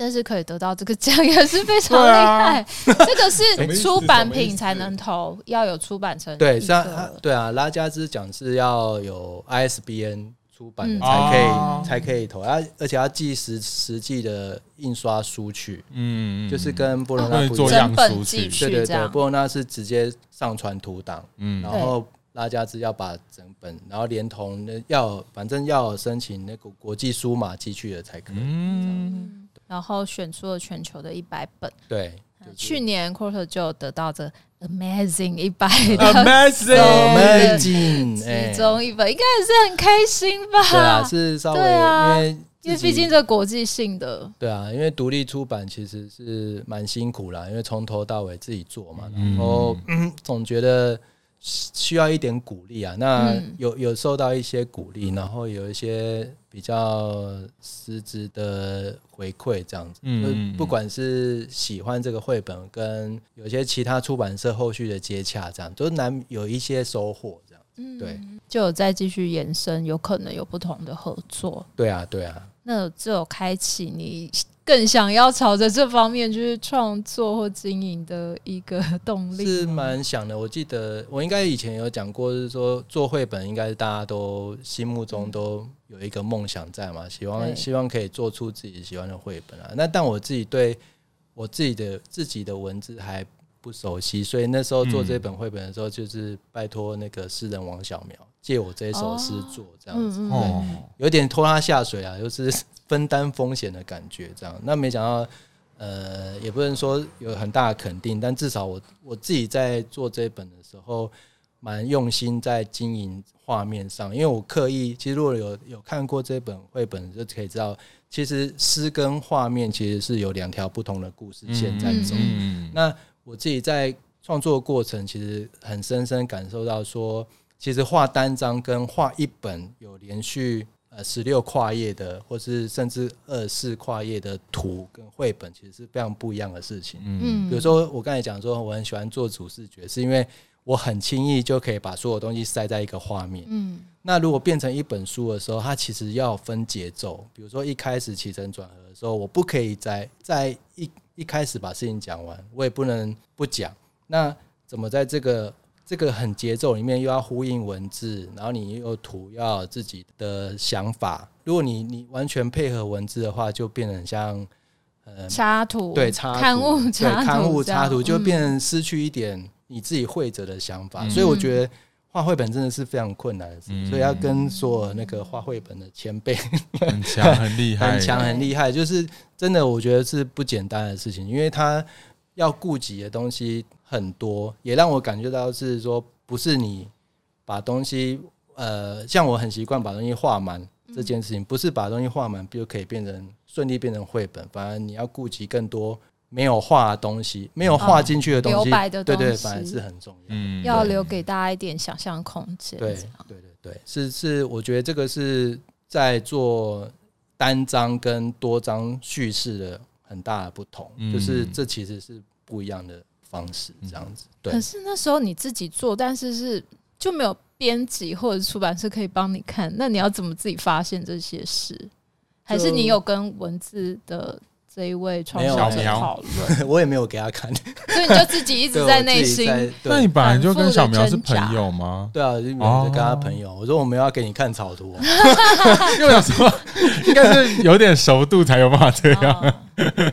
但是可以得到这个奖也是非常厉害，啊、这个是出版品才能投，要有出版成对，像对啊，拉加兹奖是要有 ISBN 出版的才可以、嗯、才可以投，啊，而且要寄实实际的印刷书去，嗯，就是跟波罗那不一样，对对对，波罗那是直接上传图档，嗯，然后拉加兹要把整本，然后连同那要反正要申请那个国际书码寄去的才可以，嗯。然后选出了全球的一百本，对，去年 Quarter 就得到这 Amazing 一百，Amazing，其中一本应该也是很开心吧？对啊，是稍微因为因为毕竟这国际性的，对啊，因为独立出版其实是蛮辛苦啦，因为从头到尾自己做嘛，然后总觉得。需要一点鼓励啊，那有有受到一些鼓励，然后有一些比较实质的回馈，这样子。嗯，不管是喜欢这个绘本，跟有些其他出版社后续的接洽，这样都难有一些收获，这样。嗯，对，就有再继续延伸，有可能有不同的合作。对啊，对啊。那只有开启你更想要朝着这方面就是创作或经营的一个动力，是蛮想的。我记得我应该以前有讲过，是说做绘本应该是大家都心目中都有一个梦想在嘛，希望希望可以做出自己喜欢的绘本啊。那但我自己对我自己的自己的文字还不熟悉，所以那时候做这本绘本的时候，就是拜托那个诗人王小苗借我这一首诗做这样子，对，有点拖他下水啊，就是。分担风险的感觉，这样。那没想到，呃，也不能说有很大的肯定，但至少我我自己在做这本的时候，蛮用心在经营画面上。因为我刻意，其实如果有有看过这本绘本，就可以知道，其实诗跟画面其实是有两条不同的故事线在走。那我自己在创作过程，其实很深深感受到说，其实画单张跟画一本有连续。呃，十六跨页的，或是甚至二四跨页的图跟绘本，其实是非常不一样的事情。嗯，比如说我刚才讲说，我很喜欢做主视觉，是因为我很轻易就可以把所有东西塞在一个画面。嗯，那如果变成一本书的时候，它其实要分节奏。比如说一开始起承转合的时候，我不可以在在一一开始把事情讲完，我也不能不讲。那怎么在这个？这个很节奏里面又要呼应文字，然后你又有图，要有自己的想法。如果你你完全配合文字的话，就变得很像呃插图，对插图刊物插图，对刊物插图，就变成失去一点你自己绘者的想法。嗯、所以我觉得画绘本真的是非常困难的事，嗯、所以要跟所有那个画绘本的前辈很强很厉害，很强很厉害，就是真的我觉得是不简单的事情，因为他要顾及的东西。很多也让我感觉到是说，不是你把东西，呃，像我很习惯把东西画满这件事情，不是把东西画满就可以变成顺利变成绘本，反而你要顾及更多没有画的东西，没有画进去的东西，留白的东西，对对，反而是很重要，嗯，要留给大家一点想象空间。对对对对，是是，我觉得这个是在做单张跟多张叙事的很大的不同，就是这其实是不一样的。方式这样子，对。可是那时候你自己做，但是是就没有编辑或者出版社可以帮你看，那你要怎么自己发现这些事？还是你有跟文字的这一位创作者讨论，我也没有给他看，所以你就自己一直在内心。那你本来就跟小苗是朋友吗？对啊，就跟他朋友。我说我们要给你看草图，因为我想说应该是有点熟度才有办法这样。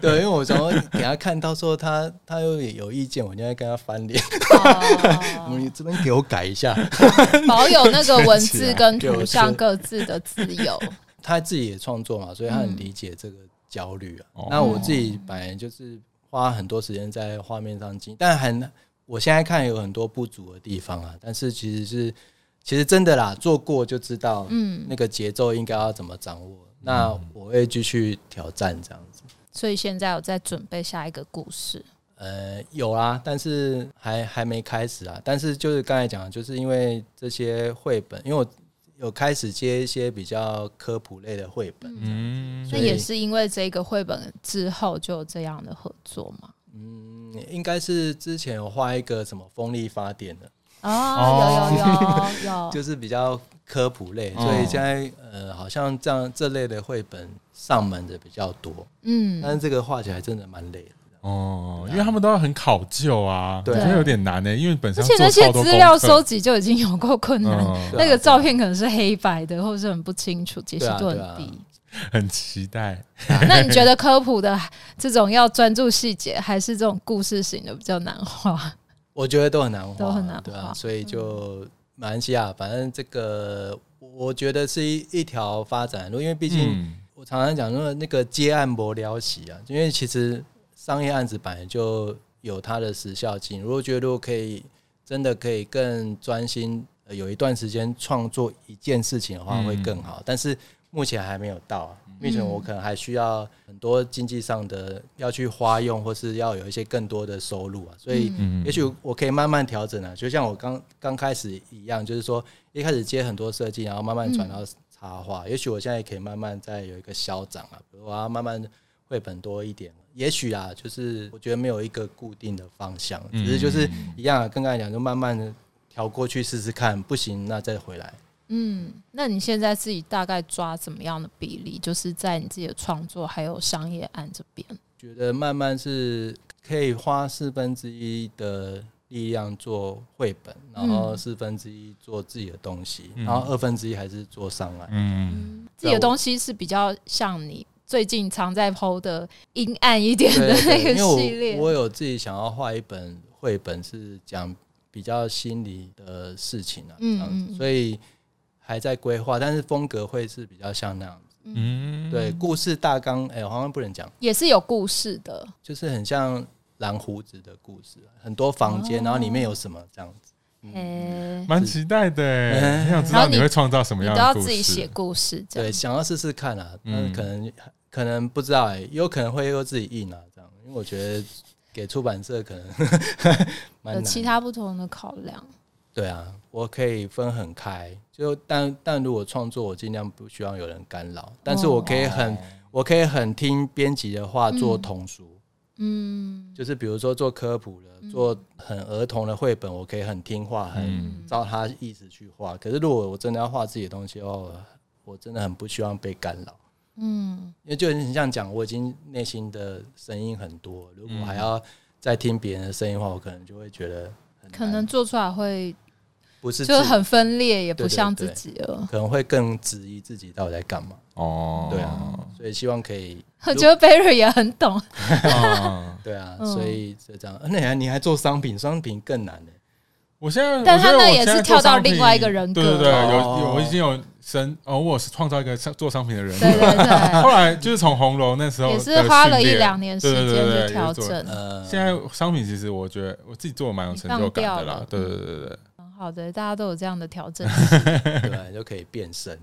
对，因为我想说给他看到时候他他又有意见，我就在跟他翻脸。你这边给我改一下，保有那个文字跟图像各自的自由。他自己也创作嘛，所以他很理解这个。焦虑啊！那我自己本来就是花很多时间在画面上进，但很我现在看有很多不足的地方啊。但是其实是其实真的啦，做过就知道，嗯，那个节奏应该要怎么掌握。那我会继续挑战这样子。所以现在我在准备下一个故事？呃，有啊，但是还还没开始啊。但是就是刚才讲的，就是因为这些绘本，因为我。有开始接一些比较科普类的绘本，嗯，那也是因为这个绘本之后就有这样的合作吗？嗯，应该是之前有画一个什么风力发电的哦，有有有有，就是比较科普类，所以现在呃，好像这样这类的绘本上门的比较多，嗯，但是这个画起来真的蛮累的。哦，因为他们都要很考究啊，对，有点难呢。因为本身而且那些资料收集就已经有够困难，那个照片可能是黑白的，或者是很不清楚，解析度很低。很期待。那你觉得科普的这种要专注细节，还是这种故事型的比较难画？我觉得都很难画，都很难画。所以就马来西亚，反正这个我觉得是一一条发展路，因为毕竟我常常讲说那个接案不了喜啊，因为其实。商业案子本来就有它的时效性，如果觉得如果可以真的可以更专心，有一段时间创作一件事情的话，会更好。但是目前还没有到啊，目前我可能还需要很多经济上的要去花用，或是要有一些更多的收入啊。所以也许我可以慢慢调整啊，就像我刚刚开始一样，就是说一开始接很多设计，然后慢慢转到插画。也许我现在也可以慢慢再有一个消长啊，比如我要慢慢绘本多一点。也许啊，就是我觉得没有一个固定的方向，只是就是一样，跟刚才讲，就慢慢的调过去试试看，不行那再回来。嗯，那你现在自己大概抓怎么样的比例？就是在你自己的创作还有商业案这边，觉得慢慢是可以花四分之一的力量做绘本，然后四分之一做自己的东西，然后二分之一还是做商案。嗯，自己的东西是比较像你。最近常在 PO 的阴暗一点的那个系列，我，我有自己想要画一本绘本，是讲比较心理的事情啊，嗯，所以还在规划，但是风格会是比较像那样子，嗯，对，故事大纲，哎、欸，好像不能讲，也是有故事的，就是很像蓝胡子的故事，很多房间，然后里面有什么这样子。蛮、嗯、期待的，很想知道你会创造什么样的故事。都要自己写故事，对，想要试试看啊。嗯，可能可能不知道哎、欸，有可能会又自己印啊，这样。因为我觉得给出版社可能 有其他不同的考量。对啊，我可以分很开，就但但如果创作，我尽量不希望有人干扰。但是我可以很，哦、我可以很听编辑的话做童书。嗯嗯，就是比如说做科普的，做很儿童的绘本，我可以很听话，很照他意思去画。可是如果我真的要画自己的东西哦，我真的很不希望被干扰。嗯，因为就很像讲，我已经内心的声音很多，如果还要再听别人的声音的话，我可能就会觉得可能做出来会。不是，就是很分裂，也不像自己了，可能会更质疑自己到底在干嘛。哦，对啊，所以希望可以。我觉得 Barry 也很懂。哦对啊，所以就这样。那你还做商品，商品更难呢。我现在，但他那也是跳到另外一个人格。对对对，有有，我已经有生哦，我是创造一个做商品的人。对对对。后来就是从红楼那时候，也是花了一两年时间去调整。呃，现在商品其实我觉得我自己做的蛮有成就感的啦。对对对对。很好的，大家都有这样的调整，对，就可以变身，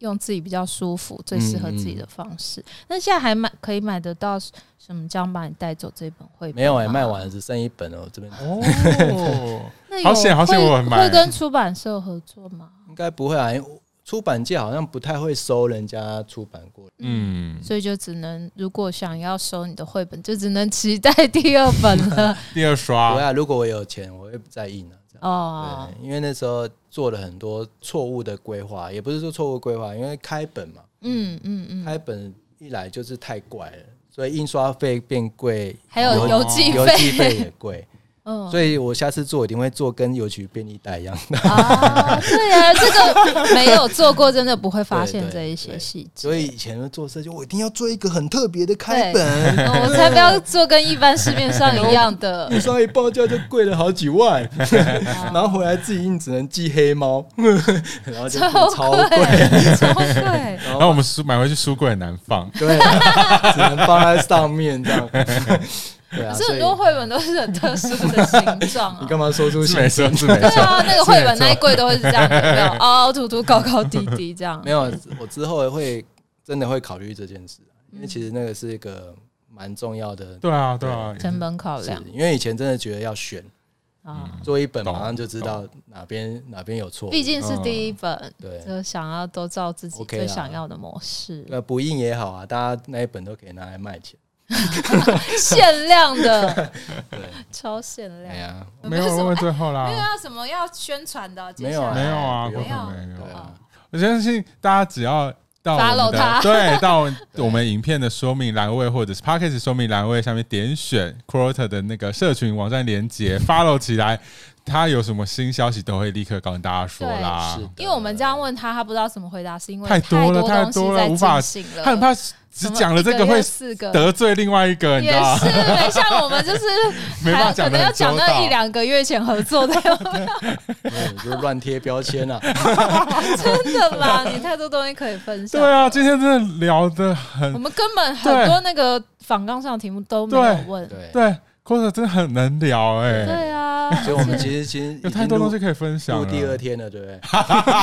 用自己比较舒服、最适合自己的方式。那、嗯、现在还买可以买得到什么？将把你带走这本绘本？没有哎、欸，卖完了，只剩一本哦。这边哦，那好险好险，我很买。会跟出版社合作吗？应该不会啊，因为出版界好像不太会收人家出版过。嗯，所以就只能如果想要收你的绘本，就只能期待第二本了，第二刷。对啊，如果我有钱，我会再印了。哦，对，因为那时候做了很多错误的规划，也不是说错误规划，因为开本嘛，嗯嗯嗯，开本一来就是太怪了，所以印刷费变贵，还有邮寄邮寄费也贵。所以我下次做一定会做跟邮局便利袋一样的啊。对呀，这个没有做过，真的不会发现这一些细节。所以以前做设计，我一定要做一个很特别的开本，我才不要做跟一般市面上一样的。印刷一报价就贵了好几万，然后回来自己印只能寄黑猫，然后就超贵，超贵。然后我们书买回去书柜很难放，对，只能放在上面这样。对啊，可是很多绘本都是很特殊的形状啊！你干嘛说出是没错是没错？对啊，那个绘本那一柜都会是这样，没有凹凹凸凸、高高低低这样。没有，我之后会真的会考虑这件事，因为其实那个是一个蛮重要的。对啊，对啊，成本考量。因为以前真的觉得要选啊，做一本马上就知道哪边哪边有错。毕竟是第一本，对，就想要都照自己最想要的模式。那不印也好啊，大家那一本都可以拿来卖钱。限量的，对，超限量。哎呀，没有问最后啦。没有要什么要宣传的？没有，没有啊，没有，没有。我相信大家只要到我们的 对，到我们影片的说明栏位或者是 p a c k a g e 说明栏位上面点选 Quarter 的那个社群网站连接，follow 起来。他有什么新消息都会立刻告诉大家说啦。因为我们这样问他，他不知道怎么回答，是因为太多了，太多了，无法。他很怕只讲了这个会得罪另外一个，你知道吗？也是，像我们就是 没办法讲，可能要讲到一两个月前合作的，就乱贴标签啊！真的啦，你太多东西可以分享。对啊，今天真的聊的很，我们根本很多那个访纲上的题目都没有问，对。或者真的很能聊哎，对啊，所以我们其实其实 有太多东西可以分享。录第二天了，对不对？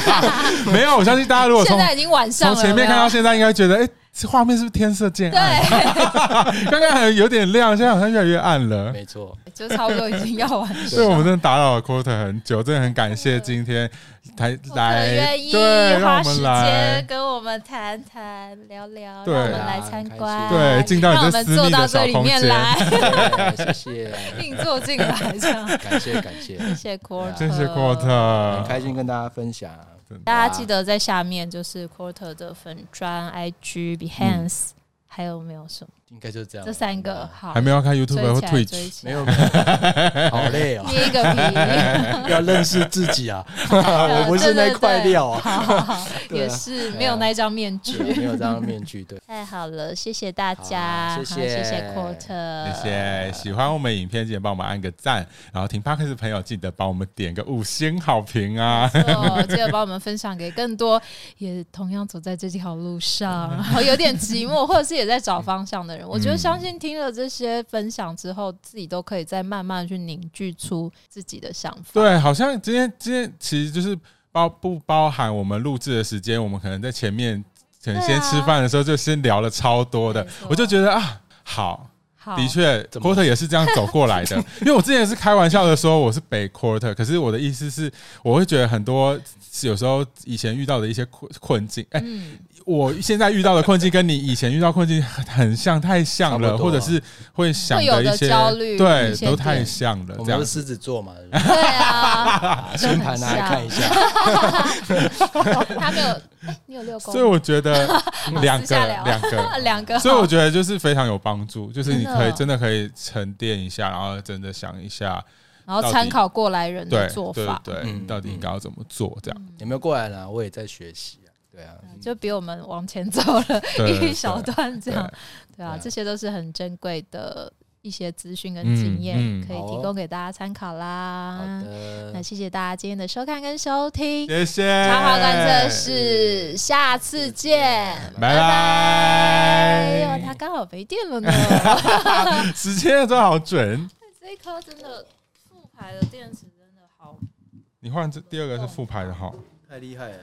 没有，我相信大家如果从现在已经晚上了，从前面看到现在，应该觉得哎，这画面是不是天色渐暗？对，刚刚还有点亮，现在好像越来越暗了。没错，就差不多已经要完了。所以我们真的打扰了 Quarter 很久，真的很感谢今天。来来，愿意花时间跟我们谈谈聊聊，让我们来参观，对，进到你的私密的小空间。来，谢谢，硬坐进来这样，感谢感谢，谢谢 Quarter，谢谢 Quarter，很开心跟大家分享，大家记得在下面就是 Quarter 的粉砖 IG Behance，还有没有什么？应该就是这样，这三个好，还没有看 YouTube 或 Twitch，没有，好累哦，捏一个皮，要认识自己啊，我不是那块料啊，也是没有那张面具，没有这张面具，对，太好了，谢谢大家，谢谢。谢谢 Quarter，谢谢，喜欢我们影片记得帮我们按个赞，然后听 Podcast 的朋友记得帮我们点个五星好评啊，记得帮我们分享给更多也同样走在这条路上，然后有点寂寞或者是也在找方向的。我觉得相信听了这些分享之后，自己都可以再慢慢去凝聚出自己的想法。对，好像今天今天其实就是包不包含我们录制的时间，我们可能在前面可能先吃饭的时候就先聊了超多的，我就觉得啊，好。的确，Quarter 也是这样走过来的。因为我之前是开玩笑的说我是北 Quarter，可是我的意思是，我会觉得很多有时候以前遇到的一些困困境，哎，我现在遇到的困境跟你以前遇到困境很像，太像了，或者是会想的一些焦虑，对，都太像了。我们是狮子座嘛，对 啊，星盘拿来看一下，他没有。你有六宫，所以我觉得两 个两个。两个，所以我觉得就是非常有帮助，就是你可以真的。可以沉淀一下，然后真的想一下，然后参考过来人的做法，对，到底应该要怎么做？这样。有没有过来人？我也在学习啊，对啊，就比我们往前走了 一小段，这样，对啊，这些都是很珍贵的。一些资讯跟经验可以提供给大家参考啦。好的，那谢谢大家今天的收看跟收听，谢谢。插画观测室，下次见，拜拜。哎呦，他刚好没电了呢。时间都好准。这一颗真的副牌的电池真的好。你换这第二个是副牌的哈，太厉害了。